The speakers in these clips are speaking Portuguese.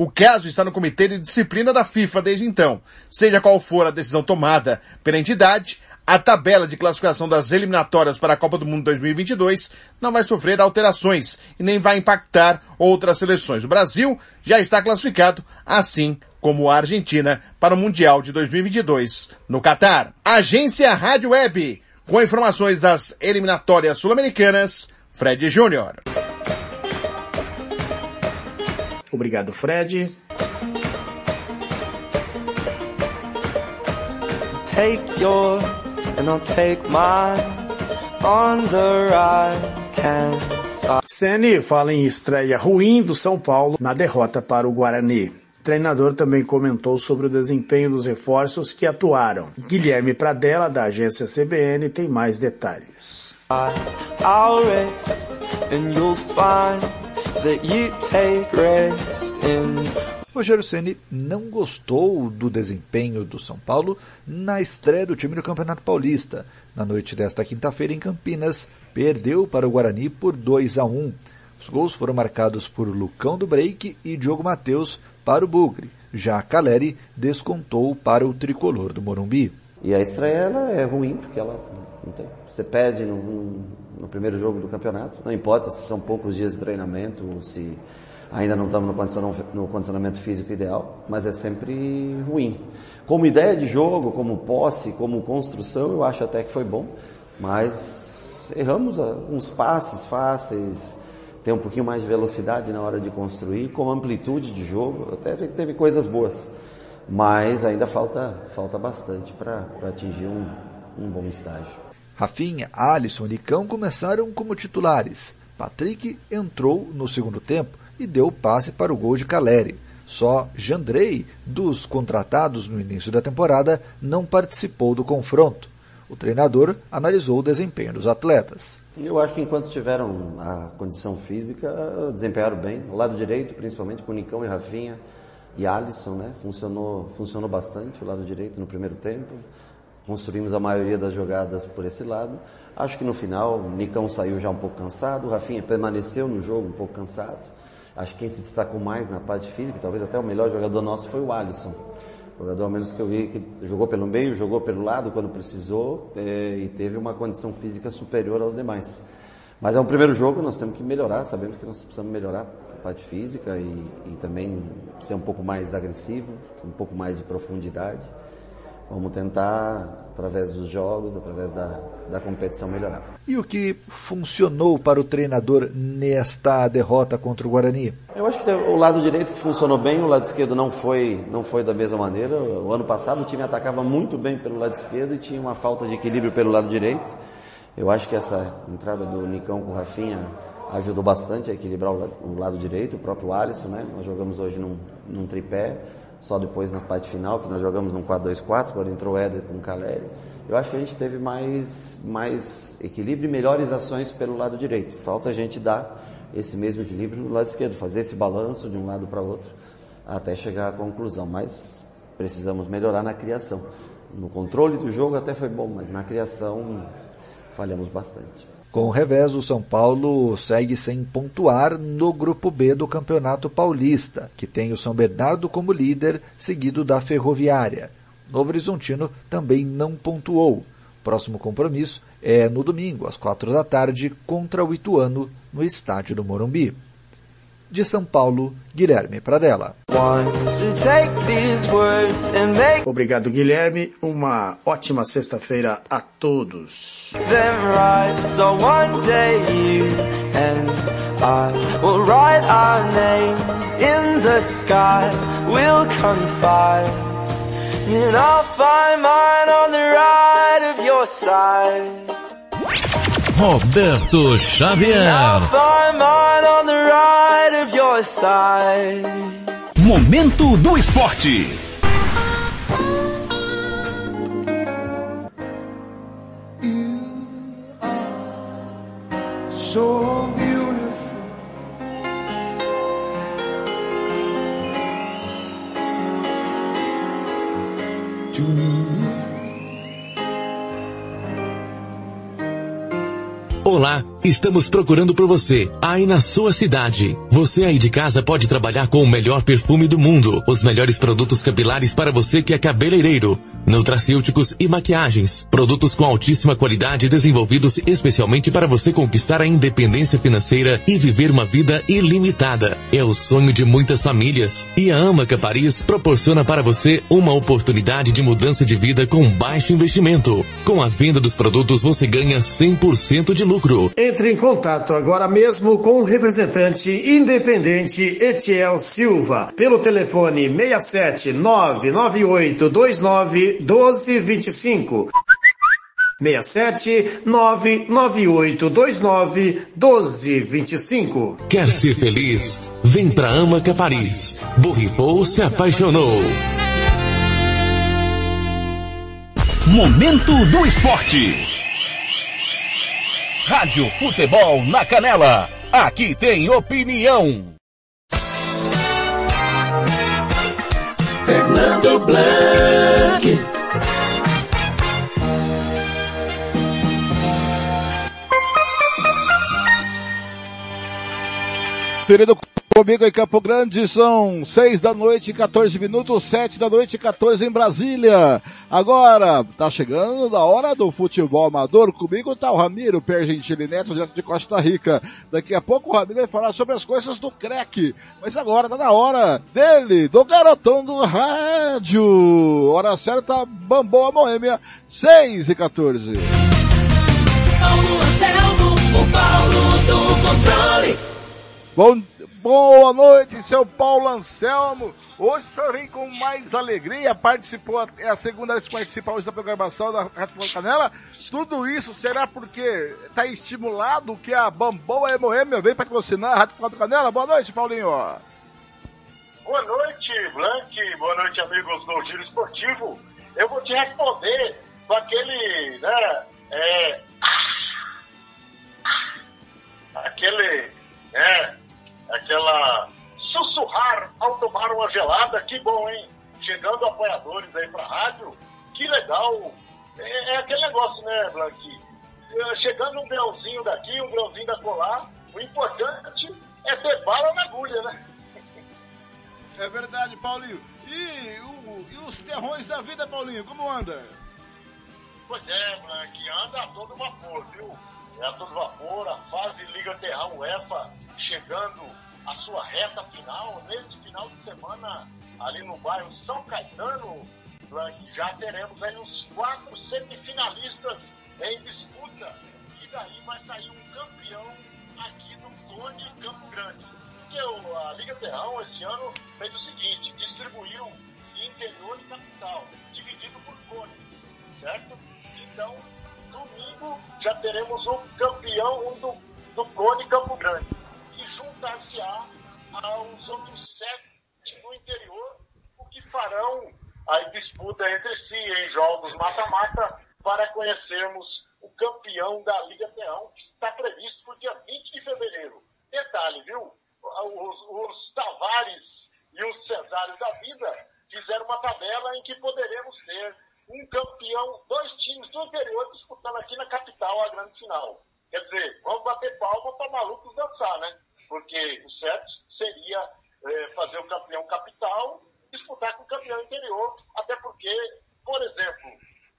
O caso está no Comitê de Disciplina da FIFA desde então. Seja qual for a decisão tomada pela entidade, a tabela de classificação das eliminatórias para a Copa do Mundo 2022 não vai sofrer alterações e nem vai impactar outras seleções. O Brasil já está classificado, assim como a Argentina, para o Mundial de 2022 no Catar. Agência Rádio Web, com informações das eliminatórias sul-americanas, Fred Júnior. Obrigado, Fred. Take yours and I'll take mine on the. Ceni fala em estreia ruim do São Paulo na derrota para o Guarani. O treinador também comentou sobre o desempenho dos reforços que atuaram. Guilherme Pradella, da agência CBN, tem mais detalhes. That you take rest in Rogério Ceni não gostou do desempenho do São Paulo na estreia do time no Campeonato Paulista. Na noite desta quinta-feira em Campinas, perdeu para o Guarani por 2 a 1. Os gols foram marcados por Lucão do Break e Diogo Matheus para o Bugre. Já Caleri descontou para o tricolor do Morumbi. E a estreia ela é ruim porque ela tem, você perde no, no, primeiro jogo do campeonato. Não importa se são poucos dias de treinamento ou se Ainda não estamos no condicionamento físico ideal, mas é sempre ruim. Como ideia de jogo, como posse, como construção, eu acho até que foi bom, mas erramos uns passes fáceis, tem um pouquinho mais de velocidade na hora de construir, com amplitude de jogo, até teve coisas boas, mas ainda falta, falta bastante para atingir um, um bom estágio. Rafinha, Alisson e Licão começaram como titulares. Patrick entrou no segundo tempo e deu o passe para o gol de Caleri. Só Jandrei, dos contratados no início da temporada, não participou do confronto. O treinador analisou o desempenho dos atletas. Eu acho que enquanto tiveram a condição física, desempenharam bem. O lado direito, principalmente com Nicão e Rafinha e Alisson, né? Funcionou, funcionou bastante o lado direito no primeiro tempo. Construímos a maioria das jogadas por esse lado. Acho que no final o Nicão saiu já um pouco cansado, o Rafinha permaneceu no jogo um pouco cansado. Acho que quem se destacou mais na parte física, talvez até o melhor jogador nosso, foi o Alisson. O jogador, ao menos que eu vi, que jogou pelo meio, jogou pelo lado quando precisou é, e teve uma condição física superior aos demais. Mas é um primeiro jogo, nós temos que melhorar, sabemos que nós precisamos melhorar a parte física e, e também ser um pouco mais agressivo, um pouco mais de profundidade. Vamos tentar, através dos jogos, através da, da competição, melhorar. E o que funcionou para o treinador nesta derrota contra o Guarani? Eu acho que o lado direito que funcionou bem, o lado esquerdo não foi, não foi da mesma maneira. O ano passado o time atacava muito bem pelo lado esquerdo e tinha uma falta de equilíbrio pelo lado direito. Eu acho que essa entrada do Nicão com o Rafinha ajudou bastante a equilibrar o lado, o lado direito, o próprio Alisson, né? Nós jogamos hoje num, num tripé só depois na parte final, que nós jogamos num 4-2-4, quando entrou o Éder com o Caleri. Eu acho que a gente teve mais, mais equilíbrio e melhores ações pelo lado direito. Falta a gente dar esse mesmo equilíbrio no lado esquerdo, fazer esse balanço de um lado para outro, até chegar à conclusão. Mas precisamos melhorar na criação. No controle do jogo até foi bom, mas na criação falhamos bastante. Com o revés, o São Paulo segue sem pontuar no grupo B do Campeonato Paulista, que tem o São Bernardo como líder, seguido da Ferroviária. Novo Horizontino também não pontuou. Próximo compromisso é no domingo, às quatro da tarde, contra o Ituano, no estádio do Morumbi. De São Paulo, Guilherme Pradella. Obrigado, Guilherme. Uma ótima sexta-feira a todos. And I'll find mine on the right of your side. Roberto Xavier. Momento do esporte. so beautiful. To Olá Estamos procurando por você, aí na sua cidade. Você aí de casa pode trabalhar com o melhor perfume do mundo, os melhores produtos capilares para você que é cabeleireiro, nutracêuticos e maquiagens, produtos com altíssima qualidade desenvolvidos especialmente para você conquistar a independência financeira e viver uma vida ilimitada. É o sonho de muitas famílias e a Amaca Paris proporciona para você uma oportunidade de mudança de vida com baixo investimento. Com a venda dos produtos você ganha 100% de lucro. Entre em contato agora mesmo com o representante independente Etiel Silva pelo telefone 67 99829 1225. 67 99829 1225. Quer ser feliz? Vem pra Amaca Paris. Borrifou se apaixonou. Momento do Esporte. Rádio Futebol na Canela. Aqui tem opinião. Fernando Blanc. Querido comigo em Campo Grande, são seis da noite, 14 minutos, sete da noite, 14 em Brasília. Agora, tá chegando a hora do futebol amador. Comigo tá o Ramiro Pergentili Neto, direto de Costa Rica. Daqui a pouco o Ramiro vai falar sobre as coisas do crack. Mas agora tá na hora dele, do garotão do rádio. Hora certa, Bamboa Boêmia, 6 e 14. Paulo Anselmo, o Paulo do controle. Bom, boa noite, seu Paulo Anselmo. Hoje o senhor vem com mais alegria, participou, é a segunda vez que participa hoje da programação da Rádio Canela. Tudo isso será porque está estimulado que a Bamboa Moêmia vem patrocinar a Rádio Canela? Boa noite, Paulinho. Boa noite, Blank. Boa noite, amigos do Giro Esportivo. Eu vou te responder com aquele, né, é, aquele, é, aquela sussurrar ao tomar uma gelada, que bom, hein? Chegando apoiadores aí pra rádio, que legal. É, é aquele negócio, né, Blanqui? É, Chegando um grãozinho daqui, um grãozinho da colar, o importante é ter bala na agulha, né? É verdade, Paulinho. E, o- e os terrões da vida, Paulinho, como anda? Pois é, Blanqui, anda a todo vapor, viu? É a todo vapor, a fase Liga Terral UEFA chegando à sua reta final. Neste final de semana, ali no bairro São Caetano, já teremos aí os quatro semifinalistas em disputa. E daí vai sair um campeão aqui no Cone Campo Grande. Porque a Liga Terral esse ano fez o seguinte, distribuiu interior e capital, dividido por cone, certo? Então, domingo já teremos o campeão do, do Cone Campo Grande, juntar-se-á aos outros sete do interior, o que farão a disputa entre si em jogos mata-mata para conhecermos o campeão da Liga Terrão, que está previsto para o dia 20 de fevereiro. Detalhe, viu? Os, os Tavares e os Cesários da vida fizeram uma tabela em que poderemos ter um campeão, dois times do interior disputando aqui na capital a grande final. Quer dizer, vamos bater palma para malucos dançar, né? Porque o certo seria eh, fazer o campeão capital disputar com o campeão interior, até porque, por exemplo,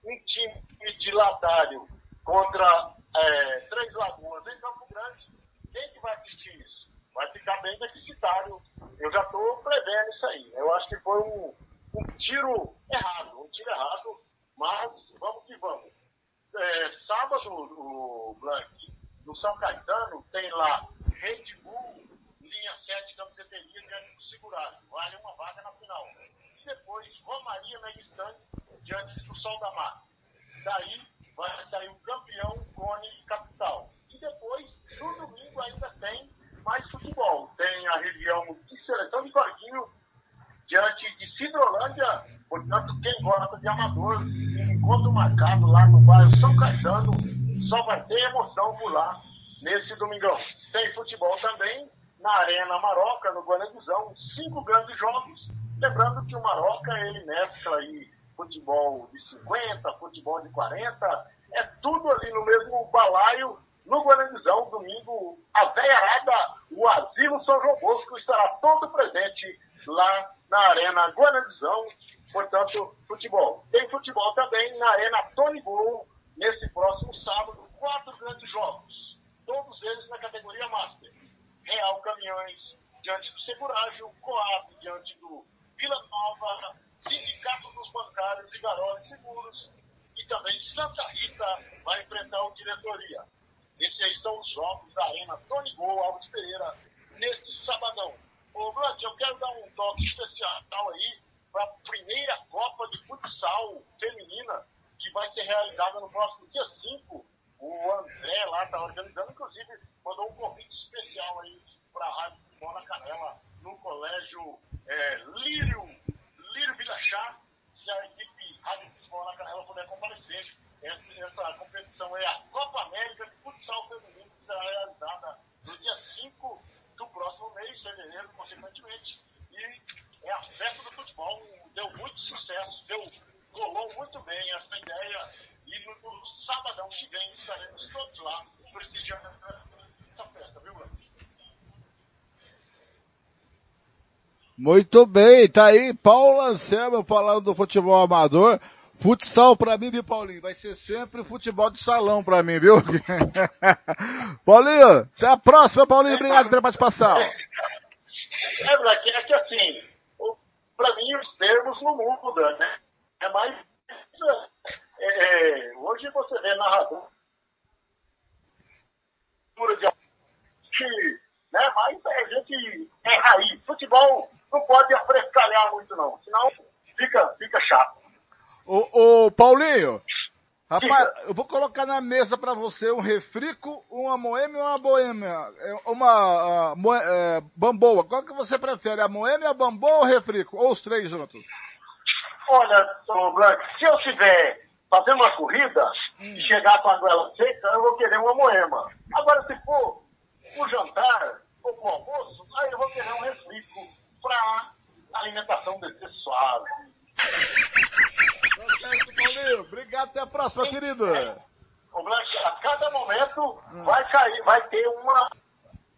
um time de Ladário contra eh, Três Lagoas em Campo Grande, quem que vai assistir isso? Vai ficar bem deficitário. Eu já estou prevendo isso aí. Eu acho que foi um, um tiro errado, um tiro errado, mas vamos que vamos. É, sábado, o Blank, no São Caetano, tem lá Red Bull, linha 7 camiseteria diante do Segurado. Vale uma vaga na final. E depois, Romaria Megistante diante do Sol da Mata. Daí vai sair o campeão Cone Capital. E depois, no domingo, ainda tem mais futebol. Tem a região de seleção de Corguinho diante de Cidrolândia. Portanto, quem gosta de amador, encontro marcado lá no bairro São Caetano, só vai ter emoção por lá nesse domingão. Tem futebol também na Arena Maroca, no Guanabuzão, cinco grandes jogos. Lembrando que o Maroca, ele mescla aí futebol de 50, futebol de 40, é tudo ali no mesmo balaio no Guaranizão, domingo, a veiarada, o Asilo São João Bosco estará todo presente lá na Arena Guaranizão. Portanto, futebol. Tem futebol também na Arena Tony Gol, nesse próximo sábado, quatro grandes jogos. Todos eles na categoria Master. Real Caminhões diante do Segurágio, Coab diante do Vila Nova, Sindicato dos Bancários e Garola Seguros e também Santa Rita vai enfrentar o Diretoria. Esses aí são os jogos da Arena Tony Gol Alves Pereira neste sabadão. Ô, Blanche, eu quero dar um toque especial aí para a primeira Copa de Futsal Feminina que vai ser realizada no próximo dia 5. O André lá está organizando, inclusive mandou um convite especial aí para a Rádio Futebol na Canela, no colégio é, Lírio, Lírio Vilachá, se a equipe Rádio Futebol na Canela puder comparecer. Essa, essa competição é a Copa América de Futsal Feminino, que será realizada no dia 5 do próximo mês, fevereiro, consequentemente. E é a festa do futebol, deu muito sucesso, deu, rolou muito bem essa ideia. No, no sabadão que vem estaremos todos lá prestigiando essa festa, viu? Muito bem, tá aí Paulo Anselmo falando do futebol amador. Futsal pra mim, viu, Paulinho? Vai ser sempre futebol de salão pra mim, viu? Paulinho, até a próxima, Paulinho. Obrigado pela participação. É, Black, é que assim, pra mim os termos não mudam, né? É mais. é, é, hoje você vê narrador. de né? Mas a gente é raiz. Futebol não pode afrescalhar muito, não. Senão fica, fica chato. Ô, ô, Paulinho, rapaz, eu vou colocar na mesa pra você um refrico, uma moema e uma boêmia. É, Uma é, bamboa. Qual que você prefere, a moema, a bamboa ou o refrico? Ou os três juntos? Olha, ô Blanc, se eu estiver fazendo uma corrida e chegar com a goela seca, eu vou querer uma moema. Agora, se for o jantar ou o almoço, aí eu vou querer um refrico para alimentação descer suave. Tá certo, Paulinho. Obrigado, até a próxima, querido. O Blanc, a cada momento vai cair, vai ter uma.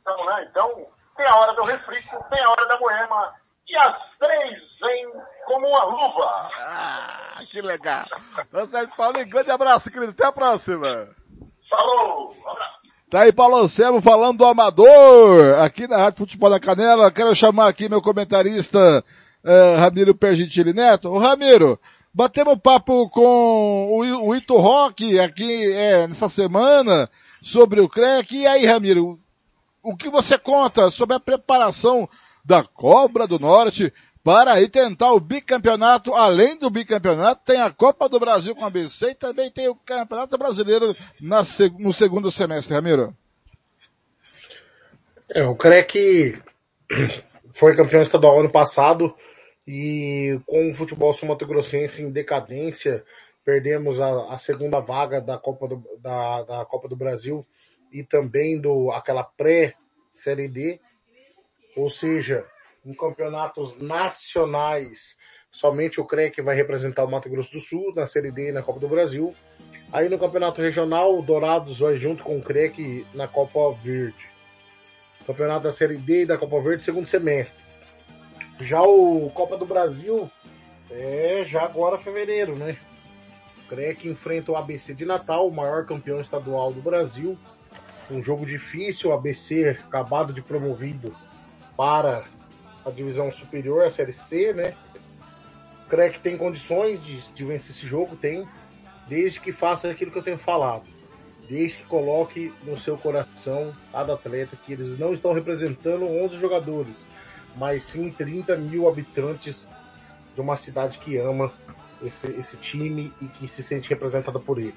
Então, né? então, tem a hora do refrico, tem a hora da moema, e as três vêm como uma luva. Ah, que legal. Tá certo, Paulinho. Grande abraço, querido. Até a próxima. Falou! Abraço. Tá aí Paulo Anselmo falando do amador, aqui na Rádio Futebol da Canela. Quero chamar aqui meu comentarista, eh, Ramiro Pergentili Neto. Ô Ramiro, batemos papo com o, o Ito Rock aqui eh, nessa semana sobre o CREC. E aí, Ramiro, o que você conta sobre a preparação da Cobra do Norte para aí tentar o bicampeonato, além do bicampeonato, tem a Copa do Brasil com a BC e também tem o Campeonato Brasileiro na no segundo semestre, Ramiro. É, o CREC foi campeão estadual ano passado e com o futebol sul-mato-grossense em decadência, perdemos a, a segunda vaga da Copa do, da, da Copa do Brasil e também do aquela pré-série D, ou seja, em campeonatos nacionais, somente o CREC vai representar o Mato Grosso do Sul na série D e na Copa do Brasil. Aí no campeonato regional, o Dourados vai junto com o CREC na Copa Verde. Campeonato da Série D e da Copa Verde, segundo semestre. Já o Copa do Brasil é já agora fevereiro, né? O CREC enfrenta o ABC de Natal, o maior campeão estadual do Brasil. Um jogo difícil, o ABC acabado de promovido para a divisão superior, a Série C, né? O CREC tem condições de, de vencer esse jogo, tem, desde que faça aquilo que eu tenho falado desde que coloque no seu coração cada atleta que eles não estão representando 11 jogadores, mas sim 30 mil habitantes de uma cidade que ama esse, esse time e que se sente representada por ele.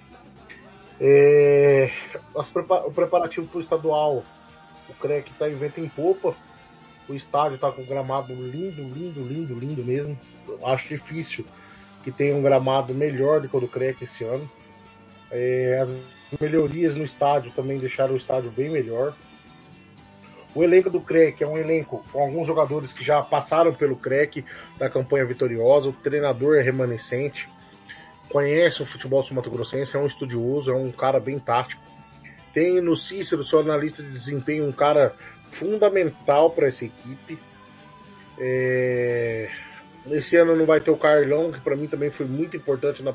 É, as o preparativo para o estadual, o CREC está em vento em popa, o estádio está com um gramado lindo, lindo, lindo, lindo mesmo. Eu acho difícil que tenha um gramado melhor do que o do CREC esse ano. É, as melhorias no estádio também deixaram o estádio bem melhor. O elenco do CREC é um elenco com alguns jogadores que já passaram pelo CREC da campanha vitoriosa. O treinador é remanescente, conhece o futebol sul-mato-grossense, é um estudioso, é um cara bem tático. Tem no Cícero, seu analista de desempenho, um cara fundamental para essa equipe. É... Esse ano não vai ter o Carlão, que para mim também foi muito importante na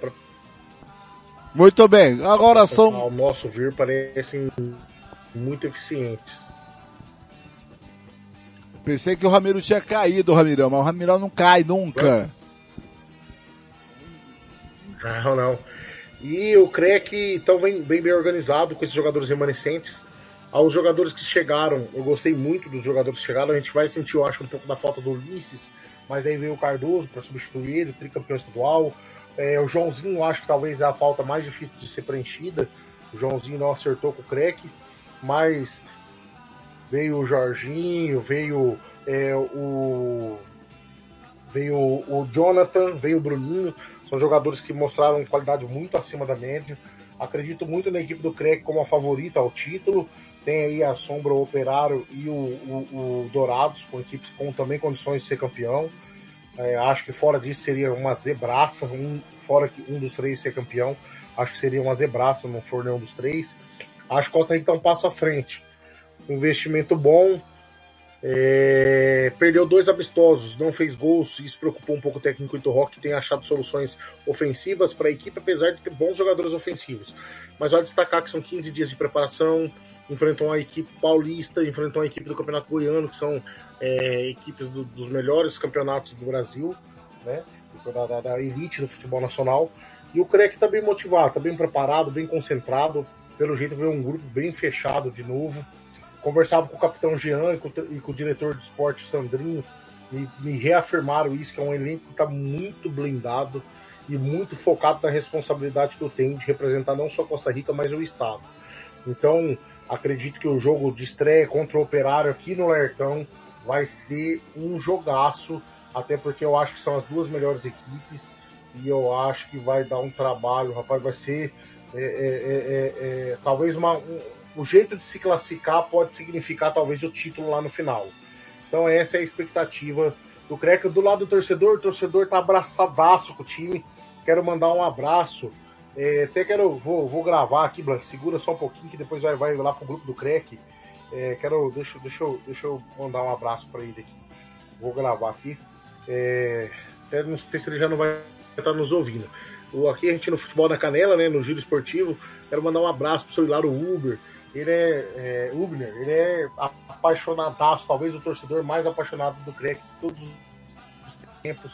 Muito bem, agora são. Ao nosso ver, parecem muito eficientes. Pensei que o Ramiro tinha caído, Ramirão, mas o Ramirão não cai nunca. Não, não. E o CREC então vem bem, bem organizado com esses jogadores remanescentes. Aos jogadores que chegaram, eu gostei muito dos jogadores que chegaram. A gente vai sentir, eu acho, um pouco da falta do Ulisses, mas aí veio o Cardoso para substituir ele, tricampeão estadual. É, o Joãozinho, eu acho que talvez é a falta mais difícil de ser preenchida. O Joãozinho não acertou com o CREC, mas veio o Jorginho, veio é, o veio o Jonathan, veio o Bruninho, são jogadores que mostraram qualidade muito acima da média. Acredito muito na equipe do CREC como a favorita ao título. Tem aí a Sombra o Operário e o, o, o Dourados, com equipes com também condições de ser campeão. É, acho que fora disso seria uma zebraça, um, fora que um dos três ser campeão. Acho que seria uma zebraça, não for nenhum dos três. Acho que o Costa Rica tá um passo à frente investimento bom. É, perdeu dois amistosos, não fez gols, isso preocupou um pouco o técnico Ito Rock, que tem achado soluções ofensivas para a equipe, apesar de ter bons jogadores ofensivos. Mas vale destacar que são 15 dias de preparação, enfrentam uma equipe paulista, enfrentam a equipe do Campeonato Goiano, que são é, equipes do, dos melhores campeonatos do Brasil, né? Da, da, da, elite do futebol nacional. E o CREC está bem motivado, está bem preparado, bem concentrado. Pelo jeito, veio um grupo bem fechado de novo conversava com o capitão Jean e com, e com o diretor de esporte Sandrinho, e me reafirmaram isso, que é um elenco que está muito blindado e muito focado na responsabilidade que eu tenho de representar não só Costa Rica, mas o Estado. Então, acredito que o jogo de estreia contra o Operário aqui no Lertão vai ser um jogaço, até porque eu acho que são as duas melhores equipes e eu acho que vai dar um trabalho, rapaz, vai ser é, é, é, é talvez uma, um, o jeito de se classificar pode significar talvez o título lá no final. Então essa é a expectativa do CREC. Do lado do torcedor, o torcedor tá abraçadaço com o time. Quero mandar um abraço. É, até quero, vou, vou gravar aqui, Blanc, segura só um pouquinho que depois vai, vai lá pro grupo do CREC. É, quero, deixa, deixa, eu, deixa eu mandar um abraço para ele aqui. Vou gravar aqui. É, até não sei se ele já não vai estar nos ouvindo. O, aqui a gente no Futebol na Canela, né, no Giro Esportivo. Quero mandar um abraço pro seu Hilário Uber, ele é, é Ubner, ele é apaixonadaço, talvez o torcedor mais apaixonado do CREC de todos os tempos.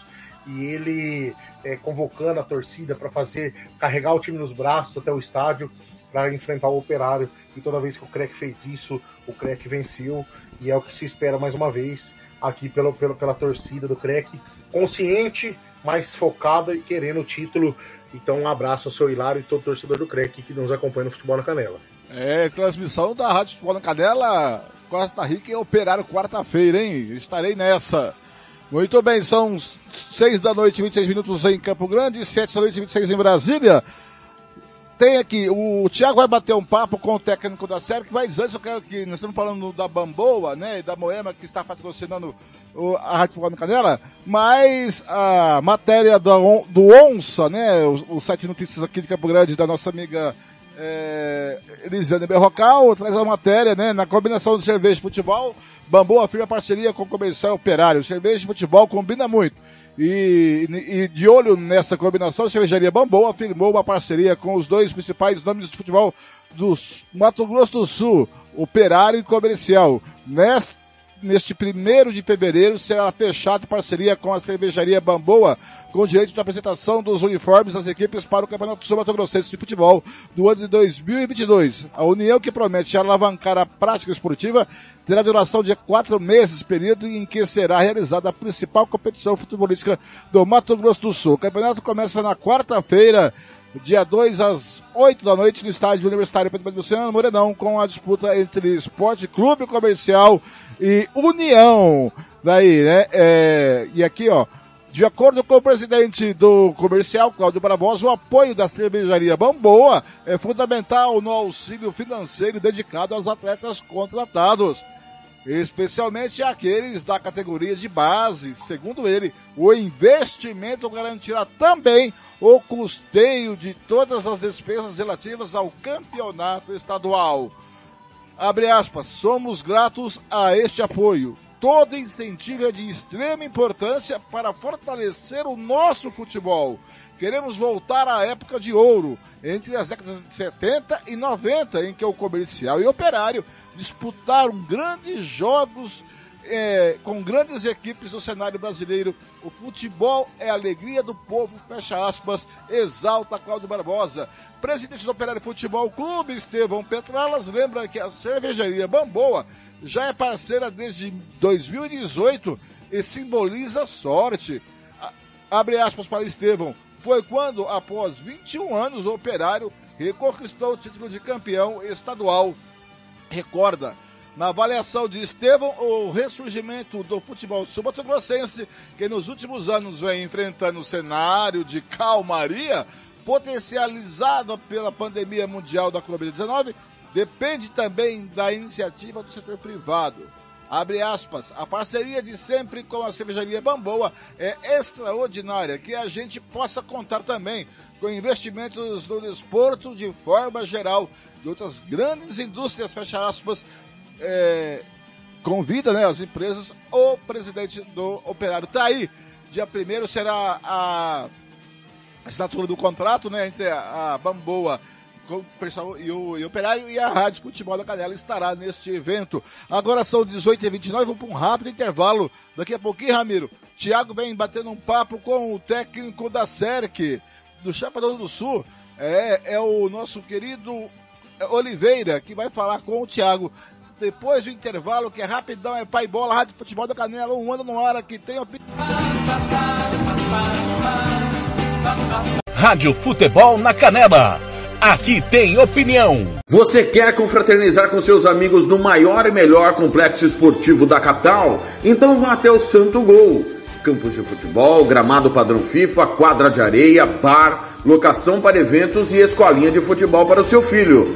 E ele é, convocando a torcida para fazer, carregar o time nos braços até o estádio para enfrentar o operário. E toda vez que o CREC fez isso, o CREC venceu. E é o que se espera mais uma vez aqui pelo, pelo, pela torcida do CREC, consciente, mais focada e querendo o título. Então, um abraço ao seu Hilário e todo torcedor do CREC que nos acompanha no Futebol na Canela. É, transmissão da Rádio Futebol na Canela, Costa Rica e Operário quarta-feira, hein? Estarei nessa. Muito bem, são 6 da noite, 26 minutos em Campo Grande, 7 da noite, 26 em Brasília. Tem aqui, o Thiago vai bater um papo com o técnico da série, vai dizer, eu quero que, nós estamos falando da Bamboa, né, e da Moema, que está patrocinando a Rádio Futebol Canela, mas a matéria do, do Onça, né, o, o site de notícias aqui de Campo Grande, da nossa amiga é, Elisiane Berrocal traz a matéria, né? Na combinação de cerveja e futebol, Bambu afirma parceria com o comercial operário. Cerveja e futebol combina muito. E, e, de olho nessa combinação, a cervejaria Bambu afirmou uma parceria com os dois principais nomes de futebol do Mato Grosso do Sul, Operário e Comercial. Nesta neste primeiro de fevereiro, será fechado parceria com a cervejaria Bamboa, com direito de apresentação dos uniformes das equipes para o Campeonato Sul Mato Grossense de Futebol do ano de 2022. A união que promete alavancar a prática esportiva terá duração de quatro meses, período em que será realizada a principal competição futebolística do Mato Grosso do Sul. O campeonato começa na quarta-feira, dia 2 às 8 da noite no estádio Universitário Pedro Luciano Morenão, com a disputa entre Esporte Clube Comercial e União. Daí, né? É, e aqui, ó, de acordo com o presidente do comercial, Cláudio Barbosa, o apoio da cervejaria Bamboa é fundamental no auxílio financeiro dedicado aos atletas contratados. especialmente aqueles da categoria de base. Segundo ele, o investimento garantirá também o custeio de todas as despesas relativas ao campeonato estadual. Abre aspas, somos gratos a este apoio. Todo incentivo é de extrema importância para fortalecer o nosso futebol. Queremos voltar à época de ouro, entre as décadas de 70 e 90, em que o comercial e operário disputaram grandes jogos é, com grandes equipes do cenário brasileiro. O futebol é a alegria do povo, fecha aspas, exalta Cláudio Barbosa. Presidente do Operário Futebol Clube, Estevão Petralas, lembra que a cervejaria Bamboa já é parceira desde 2018 e simboliza sorte. Abre aspas para Estevão. Foi quando, após 21 anos, o Operário reconquistou o título de campeão estadual. Recorda, na avaliação de Estevão, o ressurgimento do futebol sul-mato-grossense, que nos últimos anos vem enfrentando um cenário de calmaria, potencializada pela pandemia mundial da Covid-19, depende também da iniciativa do setor privado. Abre aspas, a parceria de sempre com a cervejaria Bamboa é extraordinária, que a gente possa contar também com investimentos no desporto de forma geral, de outras grandes indústrias, fecha aspas, é, convida né, as empresas, o presidente do operário. Tá aí, dia 1 será a assinatura do contrato né, entre a, Bamboa o pessoal e o, e o Operário e a Rádio Futebol da Canela estará neste evento. Agora são 18h29, vamos para um rápido intervalo. Daqui a pouquinho, Ramiro, Thiago vem batendo um papo com o técnico da SERC, do Chapadão do Sul. É, é o nosso querido Oliveira, que vai falar com o Thiago depois do intervalo, que é rapidão, é pai bola, Rádio Futebol da Canela, um ano no ar que tem opinião. Rádio Futebol na Canela. Aqui tem opinião. Você quer confraternizar com seus amigos no maior e melhor complexo esportivo da capital? Então vá até o Santo Gol. Campos de futebol, gramado padrão FIFA, quadra de areia, bar, locação para eventos e escolinha de futebol para o seu filho.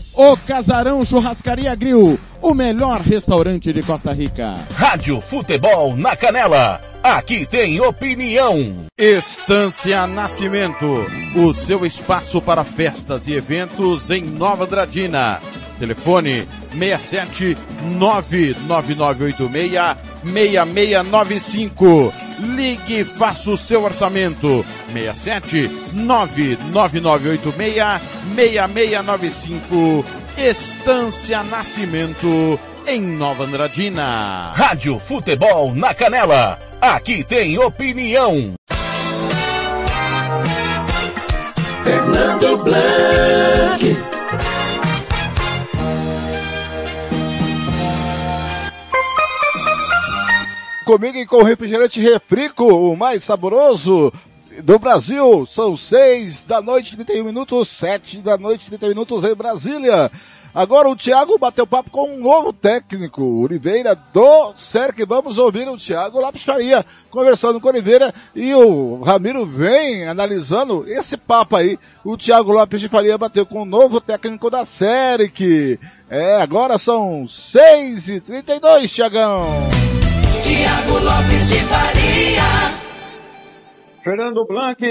O Casarão Churrascaria Grill, o melhor restaurante de Costa Rica. Rádio Futebol na Canela. Aqui tem opinião. Estância Nascimento, o seu espaço para festas e eventos em Nova Dradina. Telefone 67 99986 6695. Ligue e faça o seu orçamento. 67 99986 6695. Estância Nascimento em Nova Andradina. Rádio Futebol na Canela. Aqui tem opinião. Fernando Blanc. Comigo e com o refrigerante Refrico, o mais saboroso do Brasil. São seis da noite, 31 minutos, sete da noite, 31 minutos em Brasília. Agora o Thiago bateu papo com um novo técnico, Oliveira do CERC. Vamos ouvir o Thiago Lopes Faria conversando com o Oliveira e o Ramiro vem analisando esse papo aí. O Thiago Lopes de Faria bateu com o novo técnico da CERC. É, agora são seis e trinta e dois, Thiagão. Tiago Lopes de Faria. Fernando Blanc,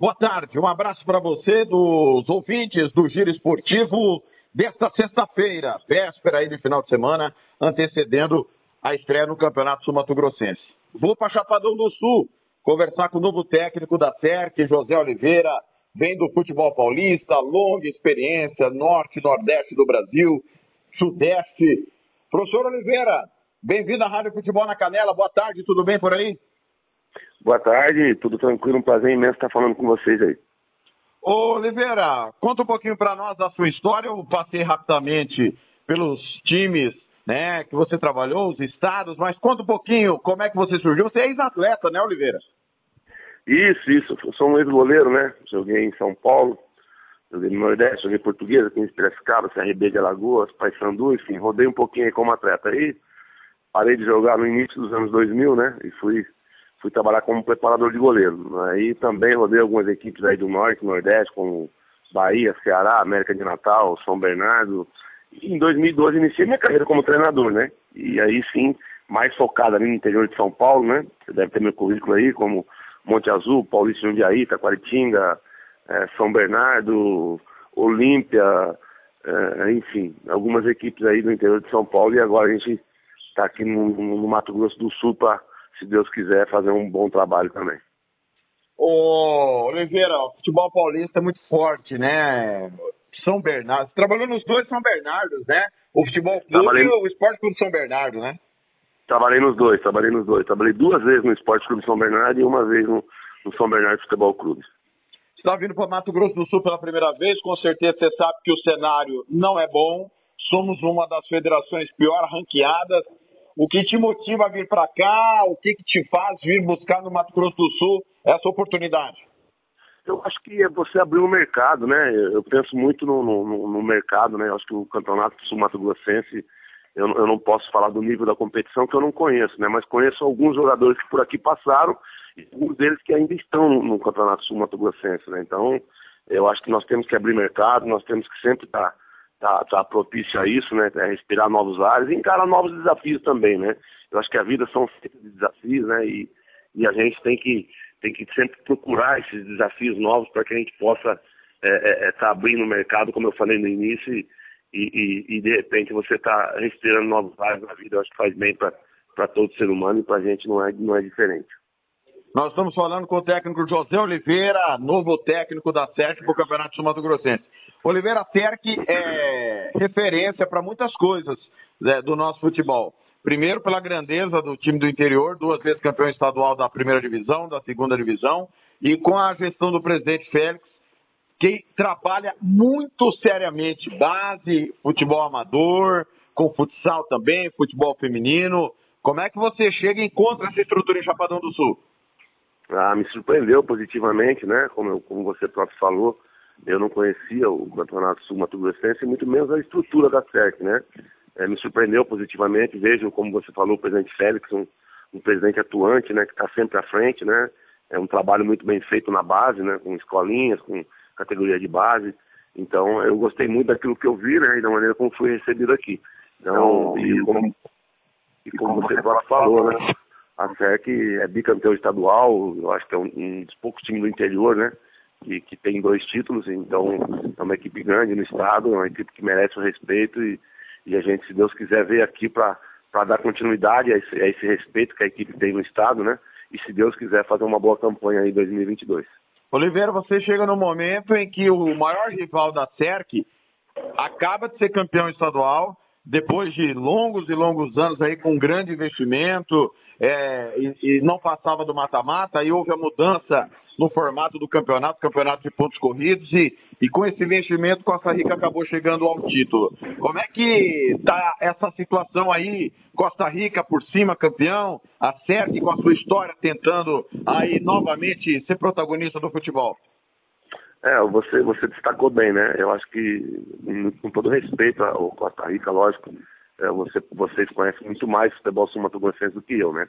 boa tarde. Um abraço para você, dos ouvintes do Giro Esportivo desta sexta-feira, véspera aí de final de semana, antecedendo a estreia no Campeonato Sul-Mato Grossense. Vou para Chapadão do Sul conversar com o novo técnico da SERC, José Oliveira. vem do futebol paulista, longa experiência, norte, nordeste do Brasil, sudeste. Professor Oliveira, bem-vindo à Rádio Futebol na Canela. Boa tarde, tudo bem por aí? Boa tarde, tudo tranquilo, um prazer imenso estar falando com vocês aí. Ô Oliveira, conta um pouquinho para nós da sua história. Eu passei rapidamente pelos times né, que você trabalhou, os estados, mas conta um pouquinho como é que você surgiu. Você é ex-atleta, né, Oliveira? Isso, isso. Eu sou um ex-goleiro, né? Joguei em São Paulo, joguei no Nordeste, joguei português aqui em Piracicaba, CRB de Alagoas, Paysandu, enfim, rodei um pouquinho aí como atleta. Aí parei de jogar no início dos anos 2000, né? E fui, fui trabalhar como preparador de goleiro. Aí também rodei algumas equipes aí do Norte, Nordeste, como Bahia, Ceará, América de Natal, São Bernardo. E em 2012 iniciei minha carreira como treinador, né? E aí sim, mais focado ali no interior de São Paulo, né? Você deve ter meu currículo aí, como Monte Azul, Paulista Jundiaí, Taquaritinga, é, São Bernardo, Olímpia, é, enfim, algumas equipes aí do interior de São Paulo e agora a gente está aqui no, no, Mato Grosso do Sul para, se Deus quiser, fazer um bom trabalho também. Ô, Oliveira, o futebol paulista é muito forte, né? São Bernardo, você trabalhou nos dois São Bernardos, né? O futebol clube Trabalhei... e o esporte clube São Bernardo, né? Trabalhei nos dois, trabalhei nos dois. Trabalhei duas vezes no Esporte Clube São Bernardo e uma vez no, no São Bernardo Futebol Clube. Você está vindo para Mato Grosso do Sul pela primeira vez, com certeza você sabe que o cenário não é bom. Somos uma das federações pior ranqueadas. O que te motiva a vir para cá? O que, que te faz vir buscar no Mato Grosso do Sul essa oportunidade? Eu acho que é você abrir um mercado, né? Eu penso muito no, no, no mercado, né? Eu acho que o Campeonato Sul Mato Grossense eu, eu, não posso falar do nível da competição que eu não conheço, né? Mas conheço alguns jogadores que por aqui passaram e alguns deles que ainda estão no, no Campeonato Sul Mato Grossense, né? Então, eu acho que nós temos que abrir mercado, nós temos que sempre estar tá, tá, tá propício a isso, né? É respirar novos ares e encarar novos desafios também, né? Eu acho que a vida são de desafios, né? E, e a gente tem que, tem que sempre procurar esses desafios novos para que a gente possa estar é, é, é, tá abrindo o mercado, como eu falei no início, e, e, e, de repente você está respirando novos ares na vida, eu acho que faz bem para todo ser humano e para a gente não é, não é diferente. Nós estamos falando com o técnico José Oliveira, novo técnico da SERC para o Campeonato Sul Mato Grossense. Oliveira SERC é referência para muitas coisas né, do nosso futebol. Primeiro, pela grandeza do time do interior, duas vezes campeão estadual da primeira divisão, da segunda divisão, e com a gestão do presidente Félix, que trabalha muito seriamente base, futebol amador, com futsal também, futebol feminino. Como é que você chega e encontra essa estrutura em Chapadão do Sul? Ah, me surpreendeu positivamente, né? Como, como você próprio falou, eu não conhecia o Campeonato Sul Mato Grossense e muito menos a estrutura da SEC, né? É, me surpreendeu positivamente, vejo, como você falou, o presidente Félix, um, um presidente atuante, né? Que está sempre à frente, né? É um trabalho muito bem feito na base, né? Com escolinhas, com categoria de base. Então, eu gostei muito daquilo que eu vi, né, e da maneira como fui recebido aqui. Então, e como, e como você falou, né, a SEC é bicampeão estadual, eu acho que é um, um dos poucos times do interior, né, que, que tem dois títulos, então é uma equipe grande no estado, é uma equipe que merece o respeito e, e a gente, se Deus quiser, ver aqui para dar continuidade a esse, a esse respeito que a equipe tem no estado, né, e se Deus quiser fazer uma boa campanha aí em 2022. Oliveira, você chega no momento em que o maior rival da SERC acaba de ser campeão estadual, depois de longos e longos anos aí com grande investimento, é, e, e, não passava do mata-mata, aí houve a mudança no formato do campeonato, campeonato de pontos corridos, e, e com esse investimento Costa Rica acabou chegando ao título. Como é que está essa situação aí? Costa Rica por cima, campeão, a com a sua história tentando aí novamente ser protagonista do futebol. É, você, você destacou bem, né? Eu acho que, com todo respeito ao Costa Rica, lógico, é, você, vocês conhecem muito mais futebol sul-mato-grossense do que eu, né?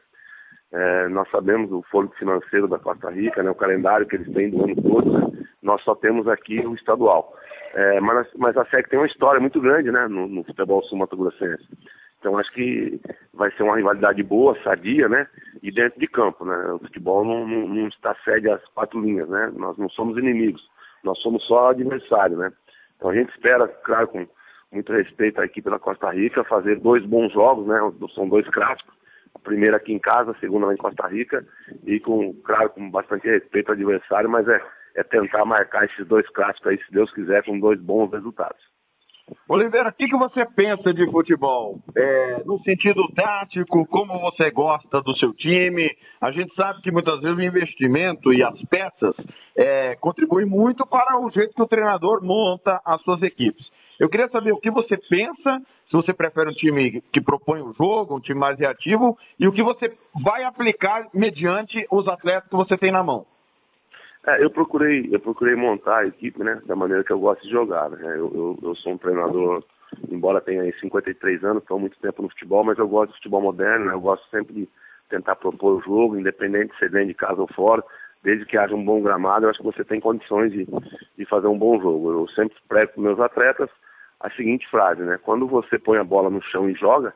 É, nós sabemos o fôlego financeiro da Costa Rica, né, o calendário que eles têm do ano todo, né, nós só temos aqui o estadual. É, mas, mas a SEC tem uma história muito grande né, no, no futebol sul-mato-grossense. Então acho que vai ser uma rivalidade boa, sadia, né? E dentro de campo, né? O futebol não, não, não está sede às quatro linhas, né? Nós não somos inimigos, nós somos só adversário, né? Então a gente espera, claro, com muito respeito à equipe da Costa Rica, fazer dois bons jogos, né? São dois clássicos a primeira aqui em casa, a segunda lá em Costa Rica, e com, claro, com bastante respeito ao adversário, mas é, é tentar marcar esses dois clássicos aí, se Deus quiser, com dois bons resultados. Oliveira, o que, que você pensa de futebol? É, no sentido tático, como você gosta do seu time? A gente sabe que muitas vezes o investimento e as peças é, contribuem muito para o jeito que o treinador monta as suas equipes. Eu queria saber o que você pensa, se você prefere um time que propõe o jogo, um time mais reativo, e o que você vai aplicar mediante os atletas que você tem na mão. É, eu procurei, eu procurei montar a equipe, né, da maneira que eu gosto de jogar. Né? Eu, eu, eu, sou um treinador, embora tenha aí 53 anos, estou muito tempo no futebol, mas eu gosto de futebol moderno, né? eu gosto sempre de tentar propor o jogo, independente de ser dentro de casa ou fora, desde que haja um bom gramado, eu acho que você tem condições de, de fazer um bom jogo. Eu sempre prego para meus atletas a seguinte frase, né? Quando você põe a bola no chão e joga,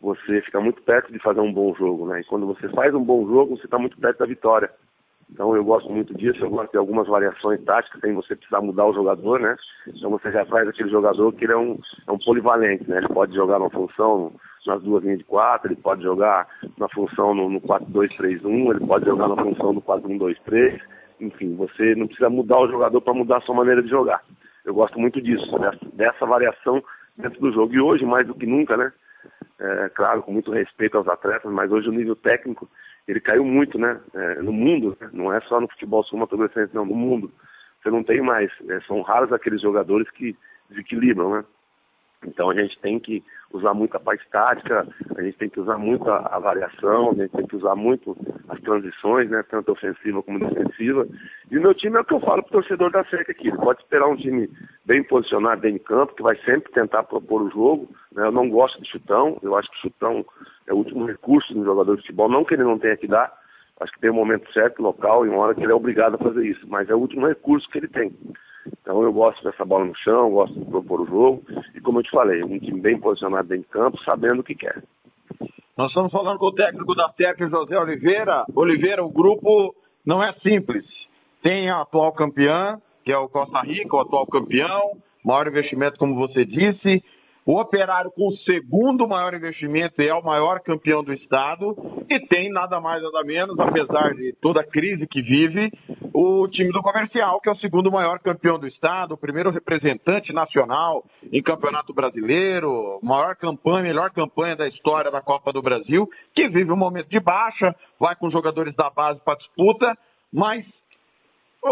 você fica muito perto de fazer um bom jogo, né? E quando você faz um bom jogo, você está muito perto da vitória. Então eu gosto muito disso, eu gosto de algumas variações táticas, sem você precisar mudar o jogador, né? Então você já faz aquele jogador que ele é um, é um polivalente, né? Ele pode jogar uma função nas duas linhas de quatro, ele pode jogar na função no, no 4-2-3-1, ele pode jogar na função do 4-1-2-3, enfim, você não precisa mudar o jogador para mudar a sua maneira de jogar. Eu gosto muito disso, dessa, dessa variação dentro do jogo. E hoje, mais do que nunca, né? É, claro, com muito respeito aos atletas, mas hoje o nível técnico ele caiu muito, né? É, no mundo, né? não é só no futebol sul-mato-grossense, não, no mundo. Você não tem mais, é, são raros aqueles jogadores que desequilibram, né? Então a gente tem que usar muito a parte tática, a gente tem que usar muito a, a, variação, a gente tem que usar muito as transições, né, tanto ofensiva como defensiva. E o meu time é o que eu falo para o torcedor da SEC aqui, ele pode esperar um time bem posicionado dentro de campo, que vai sempre tentar propor o jogo. Né? Eu não gosto de chutão, eu acho que chutão é o último recurso do jogador de futebol, não que ele não tenha que dar, acho que tem um momento certo, local e uma hora que ele é obrigado a fazer isso, mas é o último recurso que ele tem. Então eu gosto dessa bola no chão, gosto de propor o jogo. E como eu te falei, um time bem posicionado dentro de campo, sabendo o que quer. Nós estamos falando com o técnico da SEC, José Oliveira. Oliveira, o grupo não é simples. Tem a atual campeã, que é o Costa Rica, o atual campeão, maior investimento, como você disse. O Operário, com o segundo maior investimento, é o maior campeão do estado e tem nada mais nada menos, apesar de toda a crise que vive, o time do Comercial, que é o segundo maior campeão do estado, o primeiro representante nacional em Campeonato Brasileiro, maior campanha, melhor campanha da história da Copa do Brasil, que vive um momento de baixa, vai com jogadores da base para disputa, mas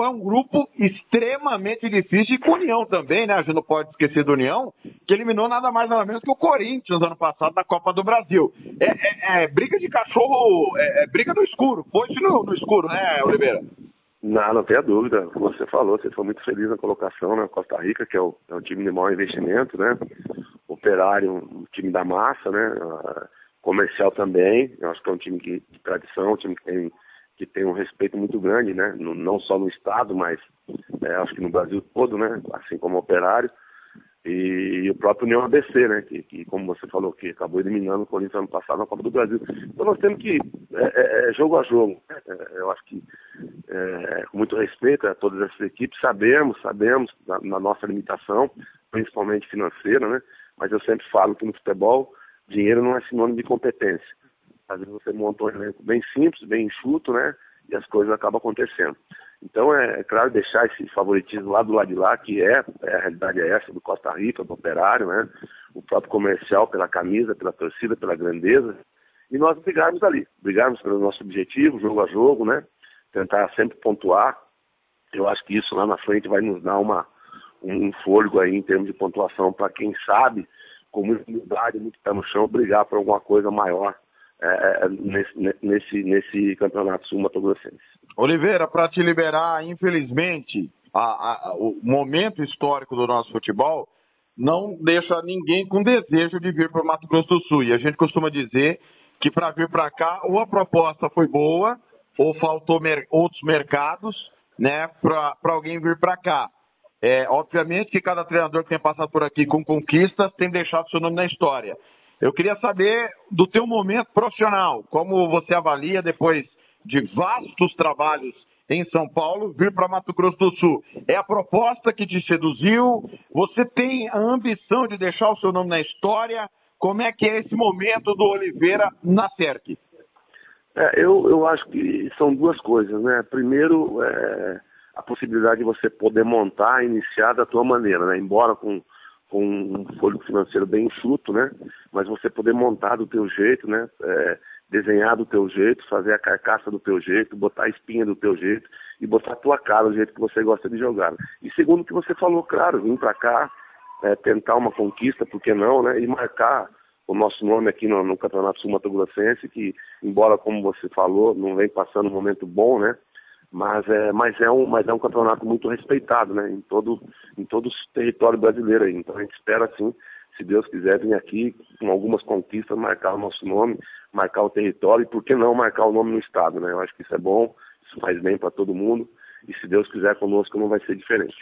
é um grupo extremamente difícil e com União também, né? A gente não pode esquecer do União, que eliminou nada mais nada menos que o Corinthians ano passado na Copa do Brasil. É, é, é briga de cachorro, é, é, briga no escuro. Foi no, no escuro, né, Oliveira? Não, não tenha dúvida. Como você falou, você foi muito feliz na colocação, né? Costa Rica, que é o, é o time de maior investimento, né? Operário, um time da massa, né? comercial também. Eu acho que é um time que, de tradição, um time que tem que tem um respeito muito grande, né? não só no estado, mas é, acho que no Brasil todo, né? Assim como Operário e, o próprio União ABC, né? Que, que, como você falou, que acabou eliminando o Corinthians ano passado na Copa do Brasil. Então nós temos que é, é, é jogo a jogo. Né? É, eu acho que é, com muito respeito a todas essas equipes, sabemos, sabemos na, na nossa limitação, principalmente financeira, né? Mas eu sempre falo que no futebol dinheiro não é sinônimo de competência às vezes você monta um elenco bem simples, bem enxuto, né? E as coisas acabam acontecendo. Então, é, é, claro, deixar esse favoritismo lá do lado de lá, que é, é, a realidade é essa, do Costa Rica, do Operário, né? O próprio comercial pela camisa, pela torcida, pela grandeza. E nós brigarmos ali, brigarmos pelo nosso objetivo, jogo a jogo, né? Tentar sempre pontuar. Eu acho que isso lá na frente vai nos dar uma, um fôlego aí em termos de pontuação para quem sabe, com muita humildade, muito pé no chão, brigar por alguma coisa maior é, é, nesse, nesse, nesse campeonato sul-mato-grossense. Oliveira, para te liberar, infelizmente, a, a, o momento histórico do nosso futebol não deixa ninguém com desejo de vir para o Mato Grosso do Sul. E a gente costuma dizer que para vir para cá, ou a proposta foi boa, ou faltou mer outros mercados né, para alguém vir para cá. É, obviamente que cada treinador que tem passado por aqui com conquistas tem deixado seu nome na história. Eu queria saber do teu momento profissional, como você avalia depois de vastos trabalhos em São Paulo, vir para Mato Grosso do Sul. É a proposta que te seduziu? Você tem a ambição de deixar o seu nome na história? Como é que é esse momento do Oliveira na CERC? É, eu, eu acho que são duas coisas, né? Primeiro, é, a possibilidade de você poder montar, iniciar da tua maneira, né? Embora com, com um folho financeiro bem enxuto, né? Mas você poder montar do teu jeito, né? É, desenhar do teu jeito, fazer a carcaça do teu jeito, botar a espinha do teu jeito e botar a tua cara do jeito que você gosta de jogar. E segundo o que você falou, claro, vir para cá, é, tentar uma conquista, por que não, né? E marcar o nosso nome aqui no, no Campeonato Sul Mato Grossense, que, embora, como você falou, não vem passando um momento bom, né? Mas é, mas é, um, mas é um campeonato muito respeitado, né? Em todo, em todo o território brasileiro aí. Então a gente espera, assim, se Deus quiser, vir aqui com algumas conquistas, marcar o nosso nome, marcar o território e, por que não, marcar o nome no Estado, né? Eu acho que isso é bom, isso faz bem para todo mundo e, se Deus quiser, conosco não vai ser diferente.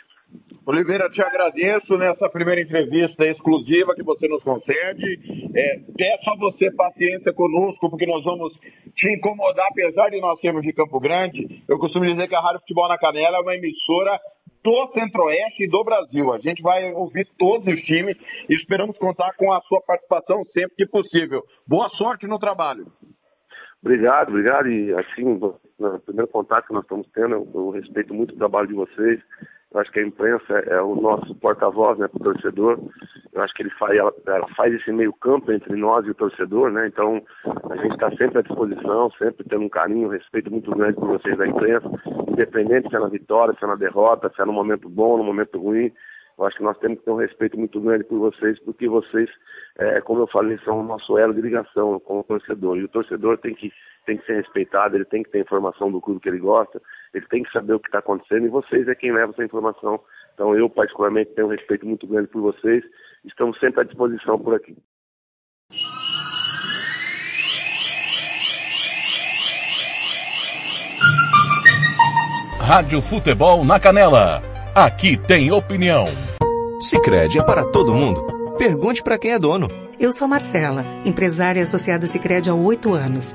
Oliveira, te agradeço nessa primeira entrevista exclusiva que você nos concede. É, peço a você paciência conosco, porque nós vamos te incomodar, apesar de nós sermos de Campo Grande. Eu costumo dizer que a Rádio Futebol na Canela é uma emissora do Centro-Oeste e do Brasil. A gente vai ouvir todos os times e esperamos contar com a sua participação sempre que possível. Boa sorte no trabalho. Obrigado, obrigado. E assim, no primeiro contato que nós estamos tendo, eu, eu respeito muito o trabalho de vocês. Eu acho que a imprensa é o nosso porta-voz né, para o torcedor. Eu acho que ele faz, ela, ela, faz esse meio campo entre nós e o torcedor, né? Então a gente está sempre à disposição, sempre tendo um carinho, um respeito muito grande por vocês da imprensa, independente se é na vitória, se é na derrota, se é no momento bom, no momento ruim. Eu acho que nós temos que ter um respeito muito grande por vocês, porque vocês, é, como eu falei, são o nosso elo de ligação com o torcedor. E o torcedor tem que, tem que ser respeitado, ele tem que ter informação do clube que ele gosta, ele tem que saber o que está acontecendo, e vocês é quem leva essa informação. Então eu, particularmente, tenho um respeito muito grande por vocês. Estamos sempre à disposição por aqui. Rádio Futebol na Canela. Aqui tem opinião. Sicredi é para todo mundo. Pergunte para quem é dono. Eu sou Marcela, empresária associada Sicredi há oito anos.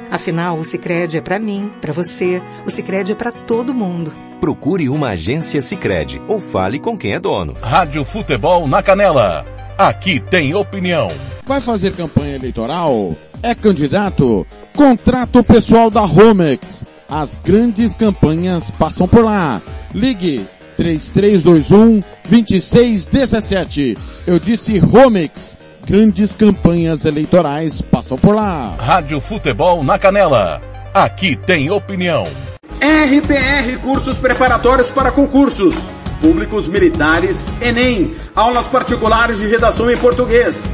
Afinal, o Sicredi é para mim, para você. O Sicredi é para todo mundo. Procure uma agência Sicredi ou fale com quem é dono. Rádio Futebol na Canela. Aqui tem opinião. Vai fazer campanha eleitoral? É candidato? Contrato o pessoal da Romex. As grandes campanhas passam por lá. Ligue 3321 2617. Eu disse Romex. Grandes campanhas eleitorais passam por lá. Rádio Futebol na Canela. Aqui tem opinião. RPR Cursos Preparatórios para Concursos. Públicos Militares, Enem. Aulas particulares de redação em português.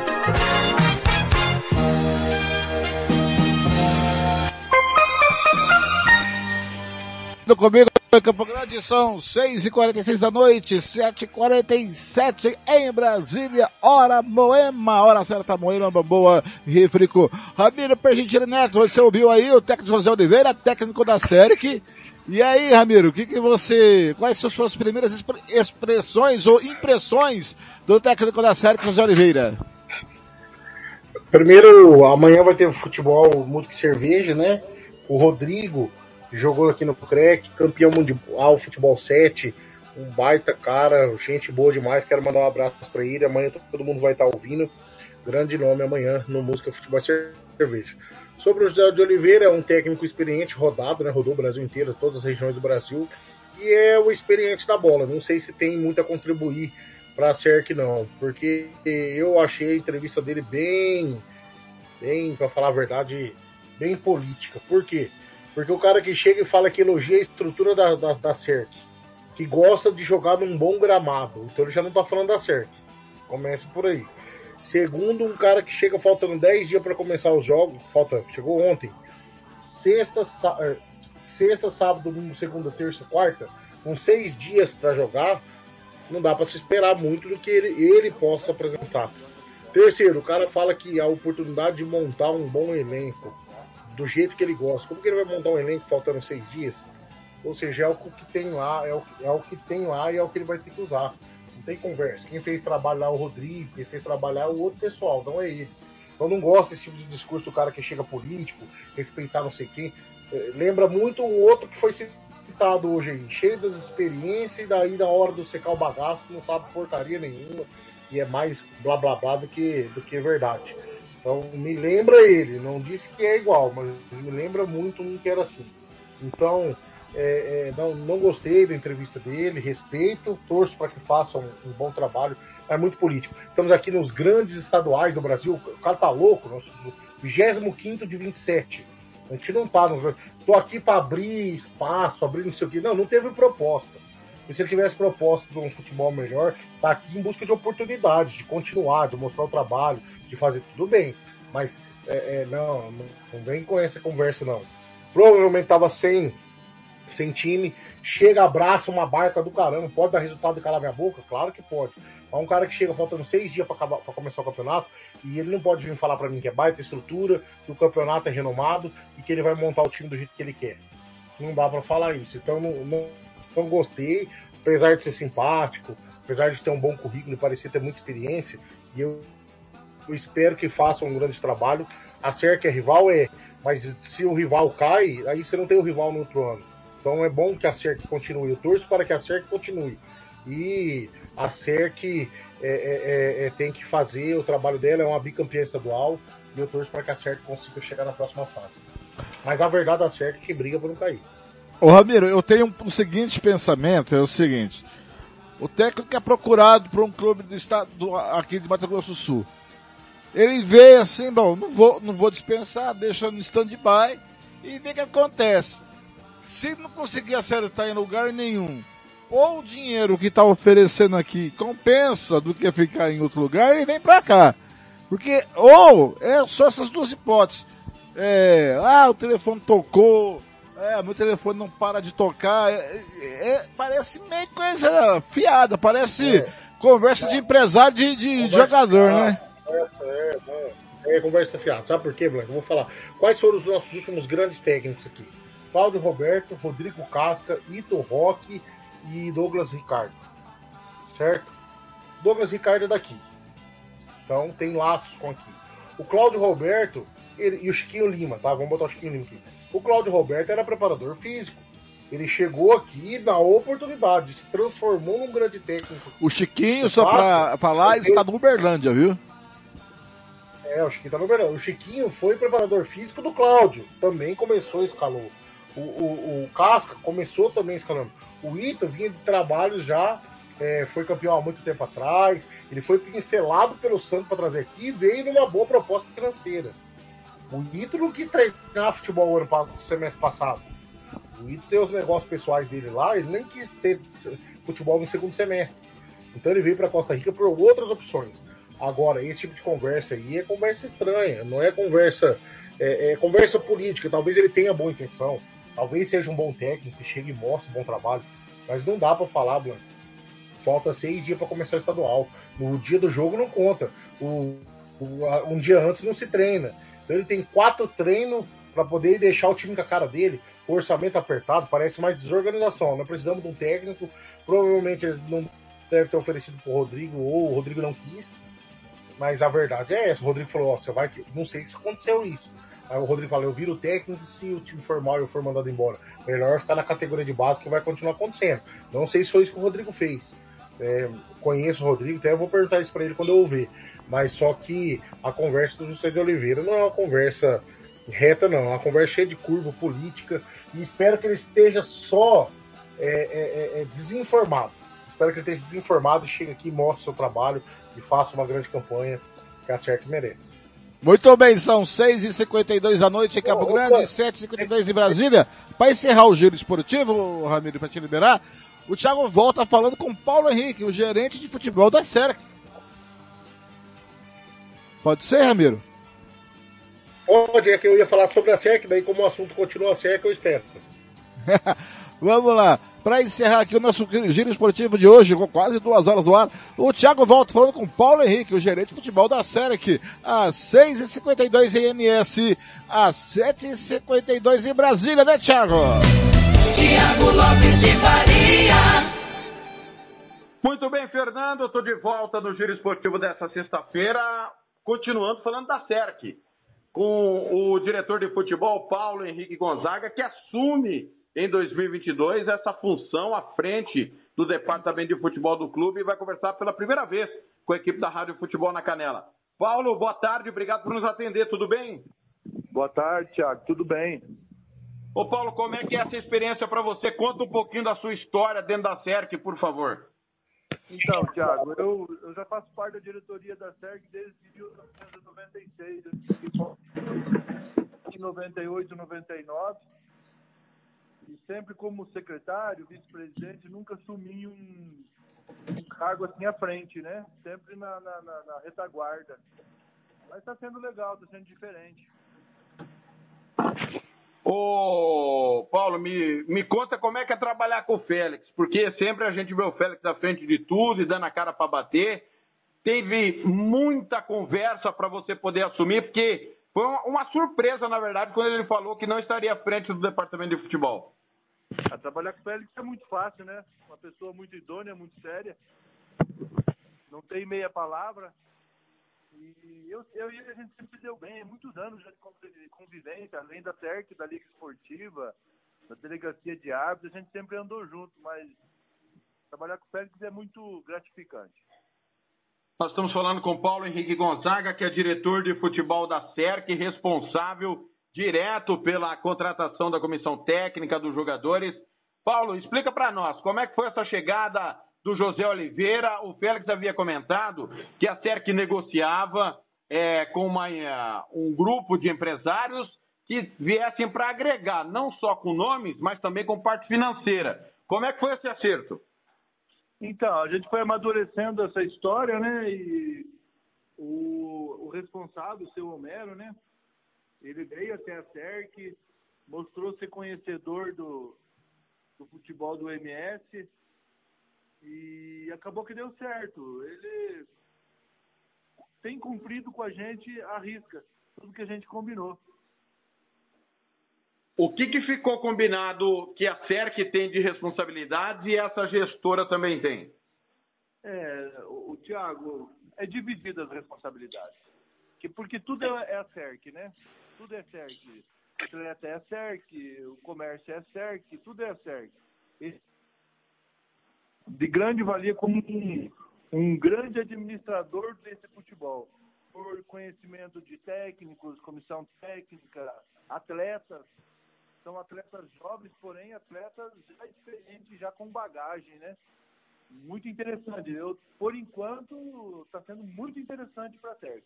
Comigo em Campo Grande são 6h46 da noite, 7h47 em Brasília, hora Moema, hora certa Moema, boa, Rifrico. Ramiro Pergentino Neto, você ouviu aí o técnico José Oliveira, técnico da SERC. E aí, Ramiro, o que, que você, quais são as suas primeiras expressões ou impressões do técnico da SERC, José Oliveira? Primeiro, amanhã vai ter futebol, música e cerveja, né? O Rodrigo, jogou aqui no CREC, campeão mundial, futebol 7, um baita cara, gente boa demais, quero mandar um abraço para ele, amanhã todo mundo vai estar ouvindo, grande nome amanhã no Música Futebol Cerveja. Sobre o José de Oliveira, é um técnico experiente, rodado, né, rodou o Brasil inteiro, todas as regiões do Brasil, e é o experiente da bola, não sei se tem muito a contribuir para a CERC não, porque eu achei a entrevista dele bem, bem, para falar a verdade, bem política, por quê? Porque o cara que chega e fala que elogia a estrutura da, da, da CERC, que gosta de jogar num bom gramado. Então ele já não tá falando da certo. Começa por aí. Segundo, um cara que chega faltando 10 dias para começar os jogos, falta, chegou ontem. Sexta, é, sexta, sábado, domingo, segunda, terça, quarta, com seis dias para jogar, não dá para se esperar muito do que ele, ele possa apresentar. Terceiro, o cara fala que a oportunidade de montar um bom elenco do jeito que ele gosta. Como que ele vai montar um elenco faltando seis dias? Ou seja, é o que tem lá, é o, é o que tem lá e é o que ele vai ter que usar. Não tem conversa. Quem fez trabalhar o Rodrigo, quem fez trabalhar o outro pessoal, não é ele. Eu não gosto desse tipo de discurso do cara que chega político, respeitar não sei quem. É, lembra muito o outro que foi citado hoje aí, cheio das experiências, e daí na hora do secar o bagaço não sabe porcaria nenhuma, e é mais blá blá blá do que, do que verdade. Então me lembra ele, não disse que é igual, mas me lembra muito um que era assim. Então, é, é, não, não gostei da entrevista dele, respeito, torço para que faça um, um, bom trabalho. É muito político. Estamos aqui nos grandes estaduais do Brasil, o cara tá louco, nosso 25 de 27. A gente não tá. No... Tô aqui para abrir espaço, abrir não sei o quê. Não, não teve proposta. E se ele tivesse proposta de um futebol melhor, tá aqui em busca de oportunidades, de continuar, de mostrar o trabalho, de fazer tudo bem. Mas é, é, não, não, vem com essa conversa, não. Provavelmente tava sem sem time, chega, abraça uma barca do caramba, pode dar resultado de calar minha boca? Claro que pode. Mas um cara que chega faltando seis dias para começar o campeonato e ele não pode vir falar para mim que é baita estrutura, que o campeonato é renomado e que ele vai montar o time do jeito que ele quer. Não dá para falar isso. Então não, não, não gostei, apesar de ser simpático, apesar de ter um bom currículo e parecer ter muita experiência, e eu, eu espero que faça um grande trabalho. A SERC é rival, é, mas se o rival cai, aí você não tem o rival no outro ano. Então é bom que a CERC continue. Eu torço para que a CERC continue. E a CERC é, é, é, é, tem que fazer o trabalho dela, é uma bicampeã estadual, e eu torço para que a CERC consiga chegar na próxima fase. Mas a verdade a CERC é que briga por não cair. Ô Ramiro, eu tenho um, o seguinte pensamento, é o seguinte. O técnico é procurado por um clube do estado do, aqui de Mato Grosso do Sul. Ele vê assim, bom, não vou, não vou dispensar, deixa no stand-by e vê o que acontece se não conseguir acertar em lugar nenhum, ou o dinheiro que está oferecendo aqui compensa do que ficar em outro lugar, ele vem para cá. Porque, ou, é só essas duas hipóteses. É, ah, o telefone tocou, é, meu telefone não para de tocar. É, é, parece meio coisa fiada, parece é. conversa de empresário de, de jogador, né? É, conversa fiada. Sabe por quê, Blanco? Eu vou falar. Quais foram os nossos últimos grandes técnicos aqui? Cláudio Roberto, Rodrigo Casca, Ito Roque e Douglas Ricardo. Certo? Douglas Ricardo é daqui. Então tem laços com aqui. O Cláudio Roberto ele, e o Chiquinho Lima, tá? Vamos botar o Chiquinho Lima aqui. O Cláudio Roberto era preparador físico. Ele chegou aqui na oportunidade, se transformou num grande técnico. O Chiquinho, só pra falar, ele está no Uberlândia, viu? É, o Chiquinho tá no Uberlândia. O Chiquinho foi preparador físico do Cláudio. Também começou, escalou. O, o, o Casca começou também escalando. O Ita vinha de trabalhos já, é, foi campeão há muito tempo atrás. Ele foi pincelado pelo Santos para trazer aqui e veio numa boa proposta financeira. O Ito não quis treinar futebol ano semestre passado. O Ito tem os negócios pessoais dele lá, ele nem quis ter futebol no segundo semestre. Então ele veio para Costa Rica por outras opções. Agora, esse tipo de conversa aí é conversa estranha, não é conversa é, é conversa política. Talvez ele tenha boa intenção, Talvez seja um bom técnico, chegue e mostre um bom trabalho, mas não dá para falar, Blanco. Falta seis dias para começar o estadual. No dia do jogo não conta. O, o, um dia antes não se treina. Então ele tem quatro treinos para poder deixar o time com a cara dele. O orçamento apertado, parece mais desorganização. Nós precisamos de um técnico. Provavelmente eles não devem ter oferecido pro Rodrigo, ou o Rodrigo não quis. Mas a verdade é essa. O Rodrigo falou: Ó, você vai. Não sei se aconteceu isso. Aí o Rodrigo fala, eu viro técnico se o time for mal e eu for mandado embora. Melhor ficar na categoria de base que vai continuar acontecendo. Não sei se foi isso que o Rodrigo fez. É, conheço o Rodrigo, até vou perguntar isso para ele quando eu ouvir. Mas só que a conversa do José de Oliveira não é uma conversa reta, não. É uma conversa cheia de curva política. E espero que ele esteja só é, é, é, é desinformado. Espero que ele esteja desinformado e chegue aqui, mostre seu trabalho e faça uma grande campanha que a CERC merece. Muito bem, são 6h52 da noite em Campo Grande, 7h52 em Brasília. Para encerrar o giro esportivo, Ramiro, para te liberar, O Thiago volta falando com Paulo Henrique, o gerente de futebol da SERC. Pode ser, Ramiro? Pode, é que eu ia falar sobre a SERC, daí como o assunto continua a SERC, eu espero. Vamos lá. Para encerrar aqui o nosso giro esportivo de hoje, com quase duas horas no ar, o Thiago volta falando com Paulo Henrique, o gerente de futebol da SERC, às 6h52 em MS, às 7h52 em Brasília, né, Thiago? Tiago Lopes de Faria. Muito bem, Fernando, estou de volta no Giro Esportivo dessa sexta-feira, continuando falando da SERC, com o diretor de futebol, Paulo Henrique Gonzaga, que assume em 2022 essa função à frente do departamento de futebol do clube e vai conversar pela primeira vez com a equipe da Rádio Futebol na Canela. Paulo, boa tarde, obrigado por nos atender, tudo bem? Boa tarde, Thiago, tudo bem? Ô Paulo, como é que é essa experiência para você? Conta um pouquinho da sua história dentro da SERC, por favor. Então, Thiago, eu, eu já faço parte da diretoria da SERC desde 1996, em 98, 99 e sempre como secretário, vice-presidente, nunca assumi um, um, cargo assim à frente, né? Sempre na, na, na, na retaguarda. Mas está sendo legal, está sendo diferente. Ô, Paulo, me, me conta como é que é trabalhar com o Félix, porque sempre a gente vê o Félix à frente de tudo e dando a cara para bater. Teve muita conversa para você poder assumir, porque foi uma, uma, surpresa, na verdade, quando ele falou que não estaria à frente do departamento de futebol. A trabalhar com o Félix é muito fácil, né? Uma pessoa muito idônea, muito séria. Não tem meia palavra. E eu, eu e a gente sempre deu bem, muitos anos já de convivência, além da TERC, da Liga Esportiva, da Delegacia de Árbitros, a gente sempre andou junto, mas trabalhar com o Félix é muito gratificante. Nós estamos falando com Paulo Henrique Gonzaga, que é diretor de futebol da SERC, responsável direto pela contratação da comissão técnica dos jogadores. Paulo, explica para nós como é que foi essa chegada do José Oliveira. O Félix havia comentado que a SERC negociava é, com uma, é, um grupo de empresários que viessem para agregar, não só com nomes, mas também com parte financeira. Como é que foi esse acerto? Então, a gente foi amadurecendo essa história, né? E o, o responsável, o seu Homero, né? Ele veio até a SERC, mostrou ser conhecedor do, do futebol do MS e acabou que deu certo. Ele tem cumprido com a gente a risca, tudo que a gente combinou. O que, que ficou combinado que a SERC tem de responsabilidade e essa gestora também tem? É, o, o Tiago, é dividida as responsabilidades. Que, porque tudo é, é a SERC, né? Tudo é CERC. O atleta é CERC, o comércio é CERC, tudo é CERC. De grande valia como um, um grande administrador desse futebol. Por conhecimento de técnicos, comissão técnica, atletas. São atletas jovens, porém atletas já experientes, já com bagagem, né? Muito interessante. Eu, por enquanto, está sendo muito interessante para a CERC.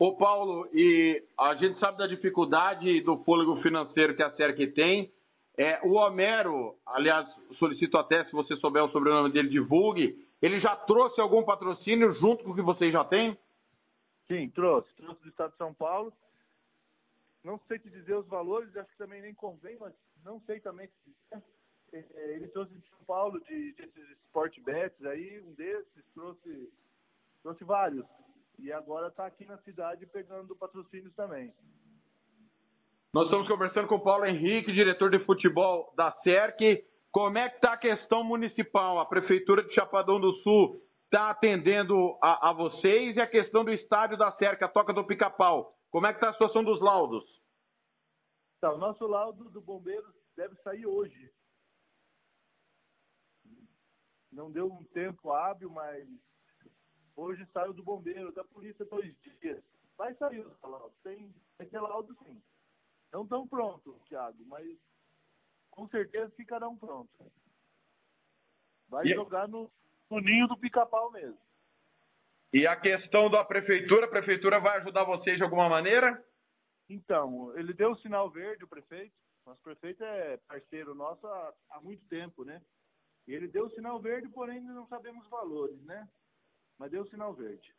Ô Paulo, e a gente sabe da dificuldade do fôlego financeiro que a SERC tem. É, o Homero, aliás, solicito até, se você souber o sobrenome dele, divulgue. Ele já trouxe algum patrocínio junto com o que vocês já têm? Sim, trouxe. Trouxe do Estado de São Paulo. Não sei te dizer os valores, acho que também nem convém, mas não sei também se. É, ele trouxe de São Paulo, de, de esses sport bets aí, um desses, trouxe, trouxe vários. E agora está aqui na cidade pegando patrocínios também. Nós estamos conversando com o Paulo Henrique, diretor de futebol da SERC. Como é que está a questão municipal? A Prefeitura de Chapadão do Sul está atendendo a, a, vocês e a questão do estádio da SERC, a Toca do Pica-Pau. Como é que está a situação dos laudos? Tá, o nosso laudo do bombeiro deve sair hoje. Não deu um tempo hábil, mas Hoje saiu do bombeiro, da polícia dois dias. Vai sair os laudos. Tem, que laudo sim. Não estão prontos, Thiago, mas com certeza ficarão prontos. Vai e jogar no, no ninho do pica-pau mesmo. E a questão da prefeitura, a prefeitura vai ajudar vocês de alguma maneira? Então, ele deu o sinal verde, o prefeito. Nosso prefeito é parceiro nosso há, há muito tempo, né? Ele deu o sinal verde, porém ainda não sabemos os valores, né? Mas deu o sinal verde.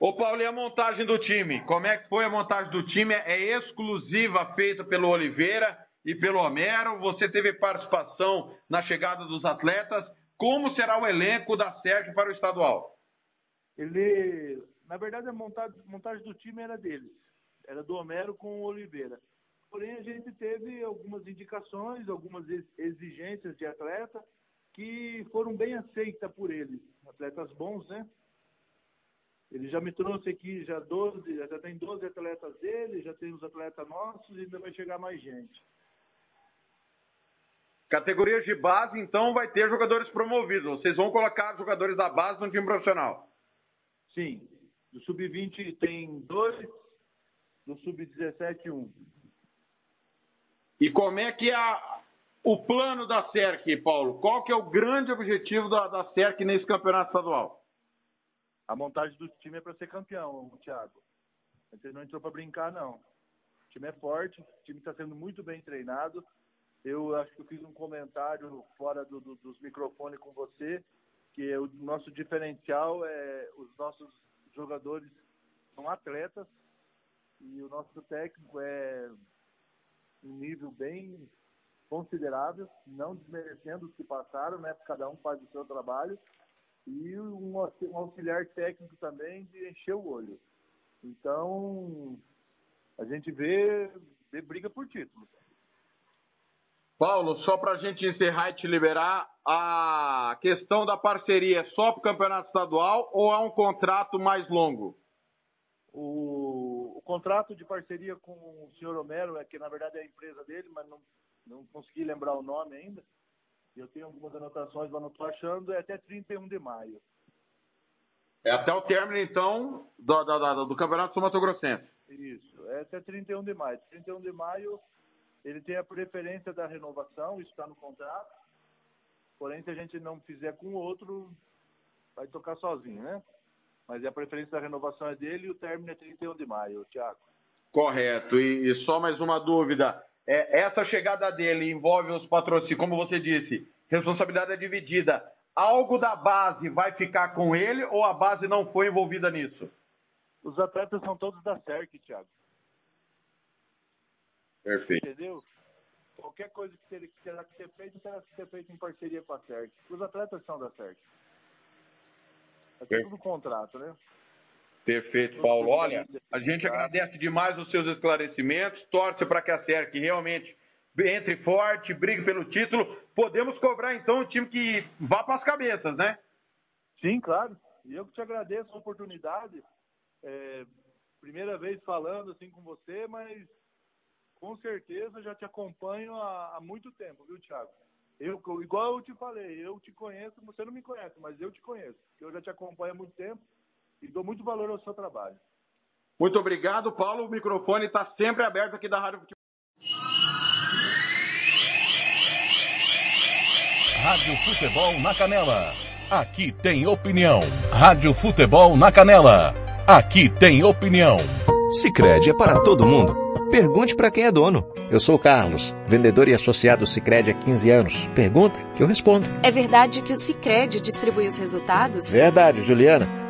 Ô Paulo, e a montagem do time? Como é que foi a montagem do time? É exclusiva feita pelo Oliveira e pelo Homero? Você teve participação na chegada dos atletas? Como será o elenco da SERC para o estadual? Ele, na verdade, a montagem, montagem do time era deles. Era do Homero com o Oliveira. Porém, a gente teve algumas indicações, algumas exigências de atleta que foram bem aceitas por eles. Atletas bons, né? Ele já me trouxe aqui já 12, já tem 12 atletas dele, já tem os atletas nossos e ainda vai chegar mais gente. Categorias de base, então, vai ter jogadores promovidos. Vocês vão colocar jogadores da base no time profissional? Sim. Do sub-20 tem dois, do sub-17 um. E como é que é a, o plano da SERC, Paulo? Qual que é o grande objetivo da, da SERC nesse campeonato estadual? A montagem do time é para ser campeão, Thiago. Gente não entrou para brincar, não. O time é forte, o time está sendo muito bem treinado. Eu acho que eu fiz um comentário fora do, do, dos microfones com você, que o nosso diferencial é os nossos jogadores são atletas e o nosso técnico é um nível bem considerável, não desmerecendo os que passaram, né? Cada um faz o seu trabalho e um, auxiliar técnico também de encher o olho. Então, a gente vê, vê briga por título. Paulo, só para a gente encerrar e te liberar, a questão da parceria é só para o campeonato estadual ou é um contrato mais longo? O, o, contrato de parceria com o senhor Homero, é que na verdade é a empresa dele, mas não, não consegui lembrar o nome ainda. Eu tenho algumas anotações, mas não estou achando, é até 31 de maio. É até o término, então, do, do, do, do Campeonato Mato Grossense. Isso, é até 31 de maio. 31 de maio, ele tem a preferência da renovação, isso está no contrato. Porém, se a gente não fizer com o outro, vai tocar sozinho, né? Mas a preferência da renovação é dele e o término é 31 de maio, Tiago. Correto. E, e só mais uma dúvida. É, essa chegada dele envolve os patrocínios, como você disse, responsabilidade é dividida. Algo da base vai ficar com ele ou a base não foi envolvida nisso? Os atletas são todos da SERC, Thiago. Perfeito. Entendeu? Qualquer coisa que terá que ser feito, terá que ser feito em parceria com a SERC. Os atletas são da SERC. É tudo contrato, né? Perfeito, Paulo. Olha, a gente agradece demais os seus esclarecimentos, torce para que a SERC realmente entre forte, brigue pelo título. Podemos cobrar então um time que vá para as cabeças, né? Sim, claro. E eu que te agradeço a oportunidade. É, primeira vez falando assim com você, mas com certeza já te acompanho há, há muito tempo, viu, Thiago? Eu, igual eu te falei, eu te conheço, você não me conhece, mas eu te conheço. Eu já te acompanho há muito tempo e dou muito valor ao seu trabalho. Muito obrigado, Paulo. O microfone está sempre aberto aqui da Rádio Futebol. Rádio Futebol na Canela. Aqui tem opinião. Rádio Futebol na Canela. Aqui tem opinião. Sicredi é para todo mundo. Pergunte para quem é dono. Eu sou o Carlos, vendedor e associado Sicredi há 15 anos. Pergunta que eu respondo. É verdade que o Sicredi distribui os resultados? Verdade, Juliana.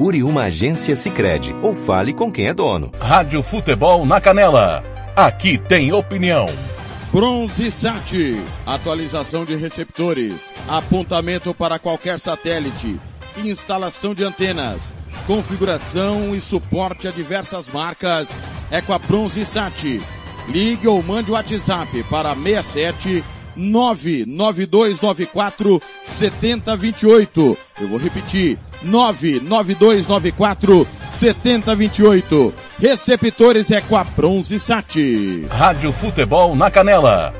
Procure uma agência Sicredi ou fale com quem é dono. Rádio Futebol na Canela. Aqui tem opinião. Bronze Sat, atualização de receptores, apontamento para qualquer satélite, instalação de antenas, configuração e suporte a diversas marcas. É com a Bronze Sat. Ligue ou mande o WhatsApp para 67 99294 7028. Eu vou repetir. 99294 7028. Receptores é com a Bronze Sat. Rádio Futebol na Canela.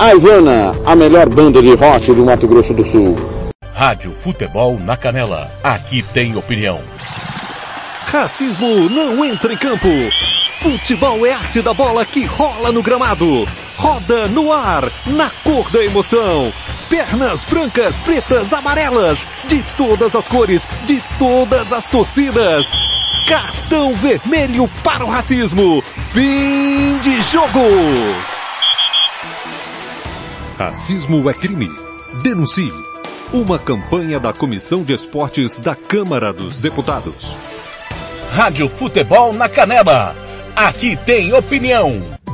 A Ivana, a melhor banda de rock do Mato Grosso do Sul. Rádio Futebol na Canela. Aqui tem opinião. Racismo não entra em campo. Futebol é arte da bola que rola no gramado. Roda no ar, na cor da emoção. Pernas brancas, pretas, amarelas, de todas as cores, de todas as torcidas. Cartão vermelho para o racismo. Fim de jogo. Racismo é crime. Denuncie. Uma campanha da Comissão de Esportes da Câmara dos Deputados. Rádio Futebol na Canela. Aqui tem opinião.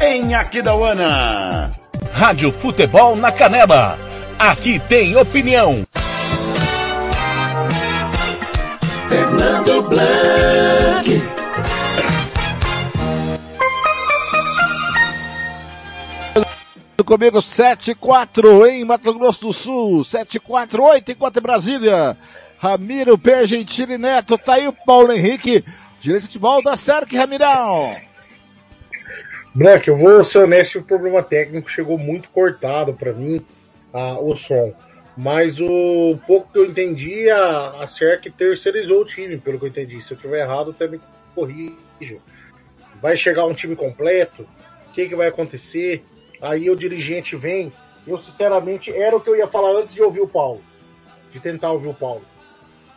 em Aquidauana. Rádio Futebol na Canela. Aqui tem opinião. Fernando Blanc. Comigo 74 em Mato Grosso do Sul, 748 enquanto em Brasília. Ramiro Pergentini Neto, tá aí o Paulo Henrique, direito de futebol da SERC, Ramirão. Branco, eu vou ser honesto, o problema técnico chegou muito cortado para mim, ah, o som. Mas o pouco que eu entendi, a, a CERC terceirizou o time, pelo que eu entendi. Se eu estiver errado, até me corrijo. Vai chegar um time completo? O que, que vai acontecer? Aí o dirigente vem. Eu, sinceramente, era o que eu ia falar antes de ouvir o Paulo. De tentar ouvir o Paulo.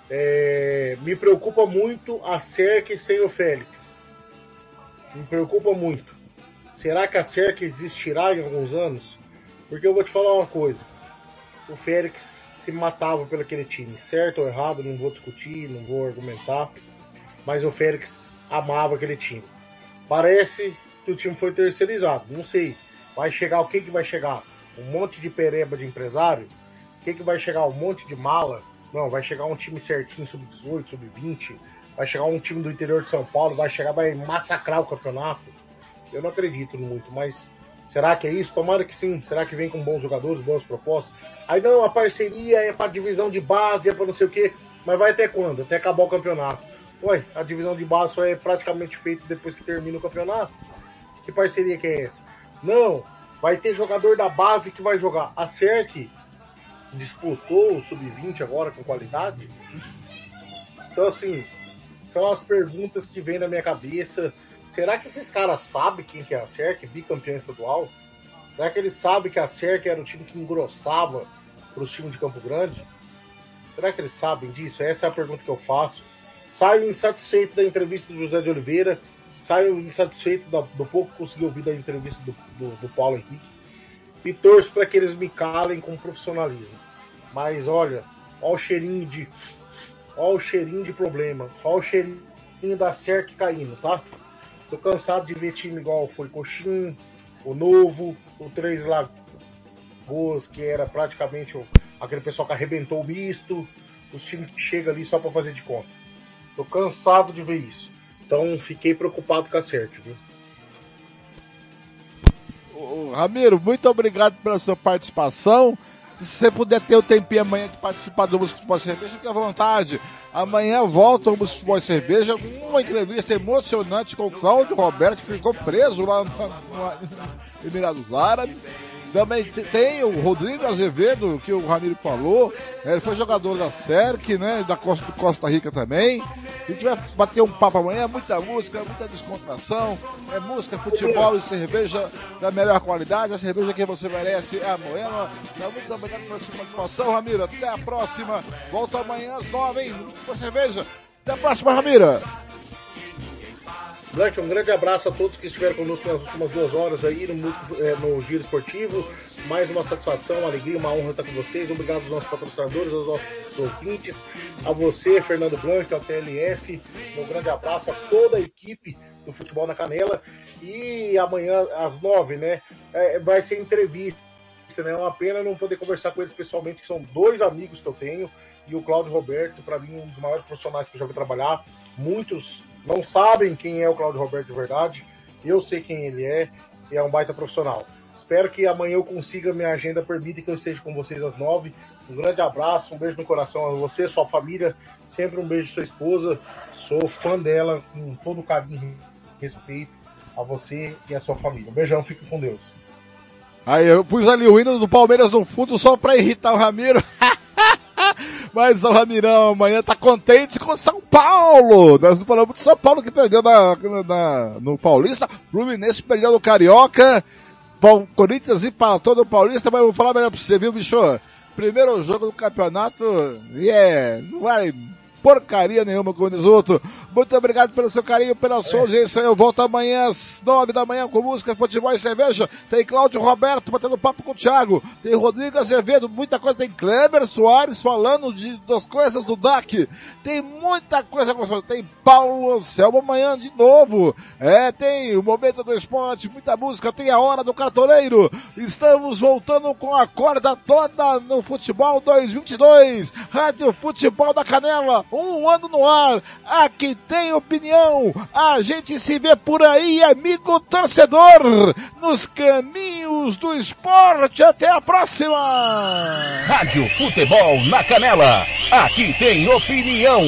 É, me preocupa muito a CERC sem o Félix. Me preocupa muito. Será que a CERC existirá em alguns anos? Porque eu vou te falar uma coisa o Félix se matava pelo aquele time. Certo ou errado, não vou discutir, não vou argumentar. Mas o Félix amava aquele time. Parece que o time foi terceirizado. Não sei. Vai chegar o que, que vai chegar? Um monte de pereba de empresário? O que, que vai chegar? Um monte de mala? Não, vai chegar um time certinho, sub-18, sub-20. Vai chegar um time do interior de São Paulo, vai chegar, vai massacrar o campeonato. Eu não acredito muito, mas será que é isso? Tomara que sim. Será que vem com bons jogadores, boas propostas? Aí não, a parceria é para divisão de base, é para não sei o quê. Mas vai até quando? Até acabar o campeonato. Ué, a divisão de base só é praticamente feita depois que termina o campeonato. Que parceria que é essa? Não, vai ter jogador da base que vai jogar. A CERC disputou o Sub-20 agora com qualidade. Então, assim, são as perguntas que vêm na minha cabeça. Será que esses caras sabem quem que é a CERC, bicampeão estadual? Será que eles sabem que a CERC era o time que engrossava para os times de Campo Grande? Será que eles sabem disso? Essa é a pergunta que eu faço. Saio insatisfeito da entrevista do José de Oliveira, saio insatisfeito do, do pouco que consegui ouvir da entrevista do, do, do Paulo Henrique e torço para que eles me calem com profissionalismo. Mas olha, olha o cheirinho de. Olha o cheirinho de problema. Olha o cheirinho da CERC caindo, tá? Tô cansado de ver time igual foi Coxim, o Novo, o Três Lagoas, que era praticamente aquele pessoal que arrebentou o misto, os times que chegam ali só para fazer de conta. Tô cansado de ver isso. Então fiquei preocupado com a CERT, viu? Ramiro, muito obrigado pela sua participação. Se você puder ter o tempinho amanhã de participar do Música Futebol e Cerveja, fique à vontade. Amanhã volta o Música Futebol e Cerveja com uma entrevista emocionante com o Cláudio Roberto, que ficou preso lá no, no Emirados Árabes. Também tem o Rodrigo Azevedo, que o Ramiro falou. Ele foi jogador da CERC, né? Da Costa, Costa Rica também. A gente vai bater um papo amanhã, muita música, muita descontração. É música, futebol e cerveja da melhor qualidade. A cerveja que você merece é a Moema. Então, muito obrigado pela sua participação, Ramiro. Até a próxima. Volta amanhã às nove, hein? Com cerveja Até a próxima, Ramiro. Blank, um grande abraço a todos que estiveram conosco nas últimas duas horas aí no, é, no Giro Esportivo. Mais uma satisfação, uma alegria, uma honra estar com vocês. Obrigado aos nossos patrocinadores, aos nossos ouvintes, a você, Fernando Blanc, ao TLF. Um grande abraço a toda a equipe do Futebol na Canela. E amanhã, às nove, né, é, vai ser entrevista. Né? É uma pena não poder conversar com eles pessoalmente, que são dois amigos que eu tenho. E o Cláudio Roberto, para mim, um dos maiores profissionais que eu já vi trabalhar. Muitos não sabem quem é o Claudio Roberto de verdade. Eu sei quem ele é e é um baita profissional. Espero que amanhã eu consiga, minha agenda permita que eu esteja com vocês às nove. Um grande abraço, um beijo no coração a você, sua família. Sempre um beijo sua esposa. Sou fã dela com todo carinho e respeito a você e a sua família. Um beijão, fique com Deus. Aí eu pus ali o hino do Palmeiras no fundo só pra irritar o Ramiro. Mas o Ramirão amanhã tá contente com São Paulo. Nós não falamos de São Paulo que perdeu na, na, no Paulista. Fluminense perdeu no Carioca. Corinthians e para todo o Paulista, mas eu vou falar melhor pra você, viu, bicho? Primeiro jogo do campeonato e é, não vai porcaria nenhuma com o Nisoto. Muito obrigado pelo seu carinho, pela sua audiência. Eu volto amanhã às nove da manhã com música, futebol e cerveja. Tem Cláudio Roberto batendo papo com o Thiago. Tem Rodrigo Azevedo, muita coisa. Tem Kleber Soares falando de, das coisas do DAC. Tem muita coisa. Tem Paulo Anselmo amanhã de novo. É, tem o Momento do Esporte, muita música. Tem a Hora do Cartoleiro. Estamos voltando com a corda toda no Futebol 2022. Rádio Futebol da Canela um ano no ar. Aqui tem opinião. A gente se vê por aí, amigo torcedor, nos caminhos do esporte. Até a próxima. Rádio Futebol na Canela. Aqui tem opinião.